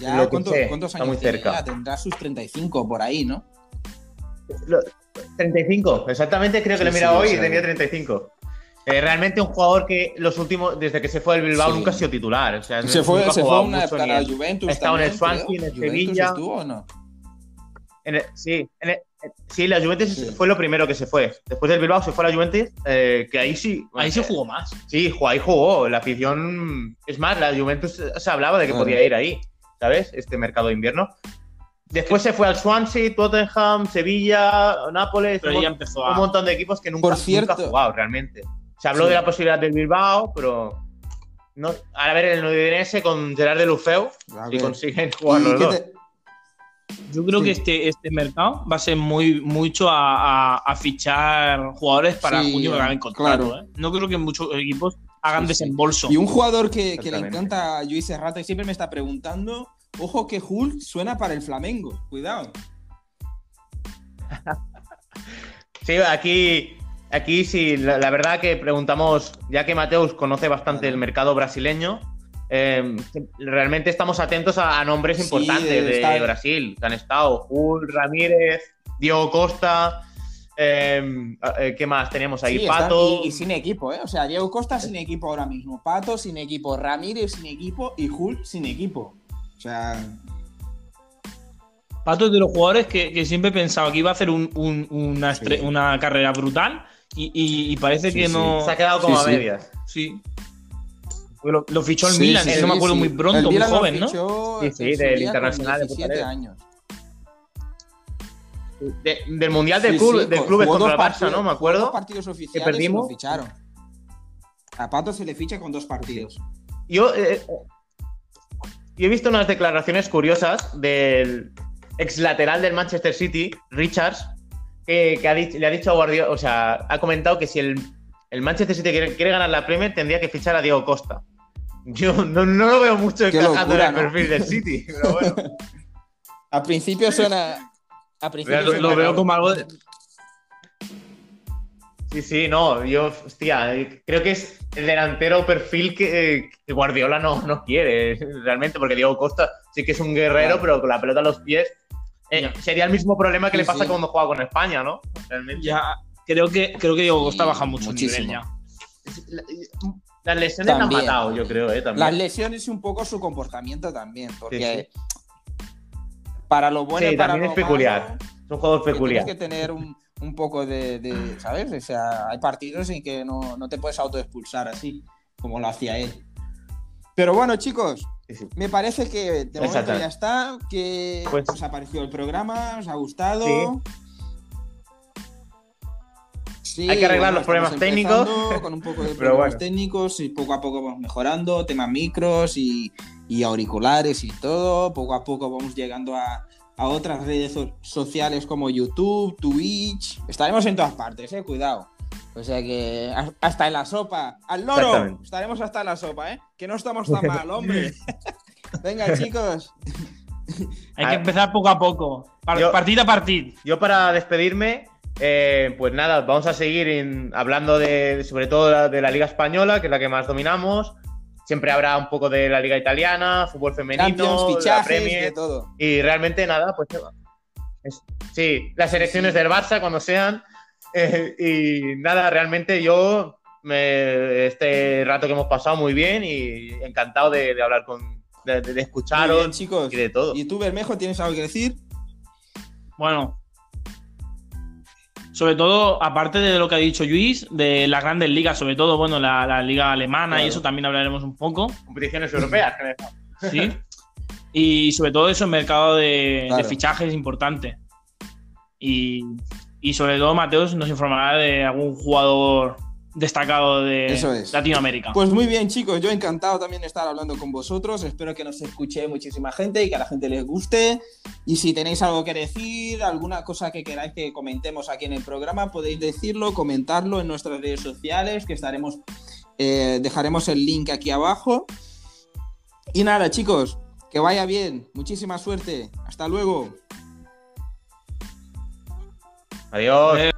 Speaker 1: ya,
Speaker 2: Lo que
Speaker 1: ¿cuántos,
Speaker 2: sé,
Speaker 1: cuántos
Speaker 2: está
Speaker 1: años
Speaker 2: muy
Speaker 1: tiene
Speaker 2: cerca.
Speaker 1: Tendrá sus 35 por ahí, ¿no?
Speaker 2: Lo- 35, exactamente, creo que le he mirado
Speaker 1: sí,
Speaker 2: hoy
Speaker 1: o
Speaker 2: y tenía
Speaker 1: que-
Speaker 2: 35. Eh, realmente un jugador que los últimos, desde que se fue del Bilbao,
Speaker 1: Sí.
Speaker 2: nunca ha sido titular. O sea,
Speaker 1: Se fue, se fue una
Speaker 2: mucho
Speaker 1: época
Speaker 2: ni
Speaker 1: a la
Speaker 2: en-
Speaker 1: Juventus.
Speaker 2: ha estado en el Swansea, en el
Speaker 1: ¿Juventus
Speaker 2: Sevilla.
Speaker 1: estuvo o no?
Speaker 2: En el- sí, en el- sí, la Juventus
Speaker 1: Sí.
Speaker 2: fue lo primero que se fue. Después del Bilbao se fue a la Juventus, eh, que ahí sí.
Speaker 3: Ahí se jugó más.
Speaker 2: Sí, jugó- ahí jugó. La afición. Es más, la Juventus se hablaba de que podía ir ahí, ¿sabes? Este mercado de invierno. Después se fue al Swansea, Tottenham, Sevilla, Nápoles.
Speaker 3: Pero
Speaker 2: un,
Speaker 3: ahí ya empezó
Speaker 2: un
Speaker 3: a.
Speaker 2: montón de equipos que nunca,
Speaker 1: Por
Speaker 2: nunca
Speaker 1: cierto-
Speaker 2: ha jugado realmente. Se habló
Speaker 1: Sí.
Speaker 2: de la posibilidad del Bilbao, pero. No, ahora a ver el Udinese con Gerard de Lufeu si consiguen jugar
Speaker 1: ¿Y
Speaker 2: los dos.
Speaker 1: te,
Speaker 3: Yo creo
Speaker 1: Sí.
Speaker 3: que este, este mercado va a ser muy mucho a, a- a fichar jugadores para
Speaker 1: Sí,
Speaker 3: junio que acaben contrato.
Speaker 1: claro.
Speaker 3: ¿eh? No creo que muchos equipos hagan
Speaker 1: Sí, sí.
Speaker 3: desembolso.
Speaker 1: Y un jugador que, que le encanta a Luis Serrata y siempre me está preguntando, ojo que Hulk suena para el Flamengo, cuidado.
Speaker 2: Sí, aquí, aquí sí, la, la verdad que preguntamos, ya que Mateus conoce bastante el mercado brasileño, eh, realmente estamos atentos a, a nombres
Speaker 1: Sí,
Speaker 2: importantes
Speaker 1: de-
Speaker 2: Brasil, que han estado Jul, Ramírez, Diego Costa, eh, eh, ¿qué más tenemos ahí?
Speaker 1: Sí,
Speaker 2: Pato.
Speaker 1: y, y sin equipo, ¿eh? O sea, Diego Costa sin equipo ahora mismo, Pato sin equipo, Ramírez sin equipo y Hulk sin equipo. O sea,
Speaker 3: Pato es de los jugadores que, que siempre he pensado que iba a hacer un- un- una, estre-
Speaker 1: Sí.
Speaker 3: una carrera brutal y, y- y parece
Speaker 1: Sí,
Speaker 3: que
Speaker 1: sí.
Speaker 3: no.
Speaker 2: Se ha quedado como
Speaker 1: Sí,
Speaker 2: a
Speaker 1: sí.
Speaker 2: medias.
Speaker 3: Sí. Lo, lo fichó el
Speaker 1: sí,
Speaker 3: Milan,
Speaker 1: sí,
Speaker 3: eso me acuerdo
Speaker 1: sí.
Speaker 3: muy pronto, muy joven, ¿no?
Speaker 1: fichó
Speaker 2: Sí, sí, del Internacional de
Speaker 1: 17
Speaker 2: Portugal.
Speaker 1: años.
Speaker 2: De- del Mundial de,
Speaker 1: Sí,
Speaker 2: club,
Speaker 1: sí,
Speaker 2: de
Speaker 1: jugó
Speaker 2: clubes
Speaker 1: dos
Speaker 2: contra el Barça,
Speaker 1: partidos-
Speaker 2: ¿no? Me acuerdo.
Speaker 1: Dos partidos oficiales
Speaker 2: perdimos.
Speaker 1: y lo ficharon. A Pato se le ficha con dos partidos.
Speaker 2: Yo, eh, yo he visto unas declaraciones curiosas del ex lateral del Manchester City, Richards, que, que ha dicho- le ha dicho a Guardiola, o sea, ha comentado que si el, el Manchester City quiere, quiere ganar la Premier, tendría que fichar a Diego Costa. Yo no, no lo veo mucho encajando en el
Speaker 1: ¿no?
Speaker 2: perfil del City, pero bueno.
Speaker 1: Al principio suena. A principio
Speaker 3: Lo
Speaker 1: suena
Speaker 3: veo como algo de.
Speaker 2: Sí, sí, no, yo, hostia, eh, creo que es el delantero perfil que, eh, que Guardiola no, no quiere, realmente, porque Diego Costa sí que es un guerrero,
Speaker 1: Claro.
Speaker 2: pero con la pelota a los pies. eh, sería el mismo problema que
Speaker 1: Sí,
Speaker 2: le pasa
Speaker 1: sí.
Speaker 2: cuando juega con España, ¿no? Realmente.
Speaker 3: Ya, creo que, creo que Diego
Speaker 1: Sí,
Speaker 3: Costa baja mucho
Speaker 1: muchísimo.
Speaker 3: nivel ya.
Speaker 2: La- Las lesiones
Speaker 1: También.
Speaker 2: han matado, yo creo, ¿eh? También.
Speaker 1: Las lesiones y un poco su comportamiento también. Porque
Speaker 2: Sí,
Speaker 1: para lo bueno
Speaker 2: Sí,
Speaker 1: y para
Speaker 2: también
Speaker 1: lo
Speaker 2: es peculiar.
Speaker 1: malo,
Speaker 2: Es un juego peculiar.
Speaker 1: Tienes que tener un, un poco de, de- ¿Sabes? O sea, hay partidos en que no, no te puedes autoexpulsar así, como lo hacía él. Pero bueno, chicos, me parece que de momento ya está. Que
Speaker 2: Pues-
Speaker 1: os ha parecido el programa, os ha gustado.
Speaker 2: Sí. Hay que arreglar los problemas técnicos.
Speaker 1: Con un poco de problemas
Speaker 2: bueno.
Speaker 1: técnicos y poco a poco vamos mejorando, temas micros y, y auriculares y todo. Poco a poco vamos llegando a, a otras redes so- sociales como YouTube, Twitch. Estaremos en todas partes, eh, cuidado. O sea que hasta en la sopa. ¡Al loro! Estaremos hasta en la sopa, ¿eh? Que no estamos tan mal, hombre. Venga, chicos.
Speaker 3: Hay que empezar poco a poco. Par-
Speaker 2: Yo-
Speaker 3: Partida a partir.
Speaker 2: Yo para despedirme, eh, pues nada, vamos a seguir en- hablando de, sobre todo de la, de la Liga Española, que es la que más dominamos. Siempre habrá un poco de la Liga Italiana, fútbol femenino,
Speaker 1: Champions,
Speaker 2: la
Speaker 1: fichajes,
Speaker 2: Premier.
Speaker 1: de todo.
Speaker 2: Y realmente nada, pues es- sí, las elecciones del Barça cuando sean. eh, y nada, realmente yo me- este rato que hemos pasado muy bien y encantado de, de hablar con, de, de escucharos
Speaker 1: bien, chicos.
Speaker 2: y de todo.
Speaker 1: ¿Y tú, Bermejo, tienes algo que decir?
Speaker 3: Bueno. Sobre todo, aparte de lo que ha dicho Luis, de las grandes ligas, sobre todo, bueno, la, la liga alemana y eso también hablaremos un poco.
Speaker 2: Competiciones europeas. me-
Speaker 3: ¿sí? y sobre todo eso, el mercado de,
Speaker 1: Claro.
Speaker 3: de fichajes es importante. Y, y sobre todo, Mateos nos informará de algún jugador destacado de
Speaker 1: Eso es.
Speaker 3: Latinoamérica.
Speaker 1: Pues muy bien, chicos. Yo encantado también de estar hablando con vosotros. Espero que nos escuche muchísima gente y que a la gente les guste. Y si tenéis algo que decir, alguna cosa que queráis que comentemos aquí en el programa, podéis decirlo, comentarlo en nuestras redes sociales, que estaremos, eh, dejaremos el link aquí abajo. Y nada, chicos, que vaya bien. Muchísima suerte. Hasta luego.
Speaker 2: Adiós.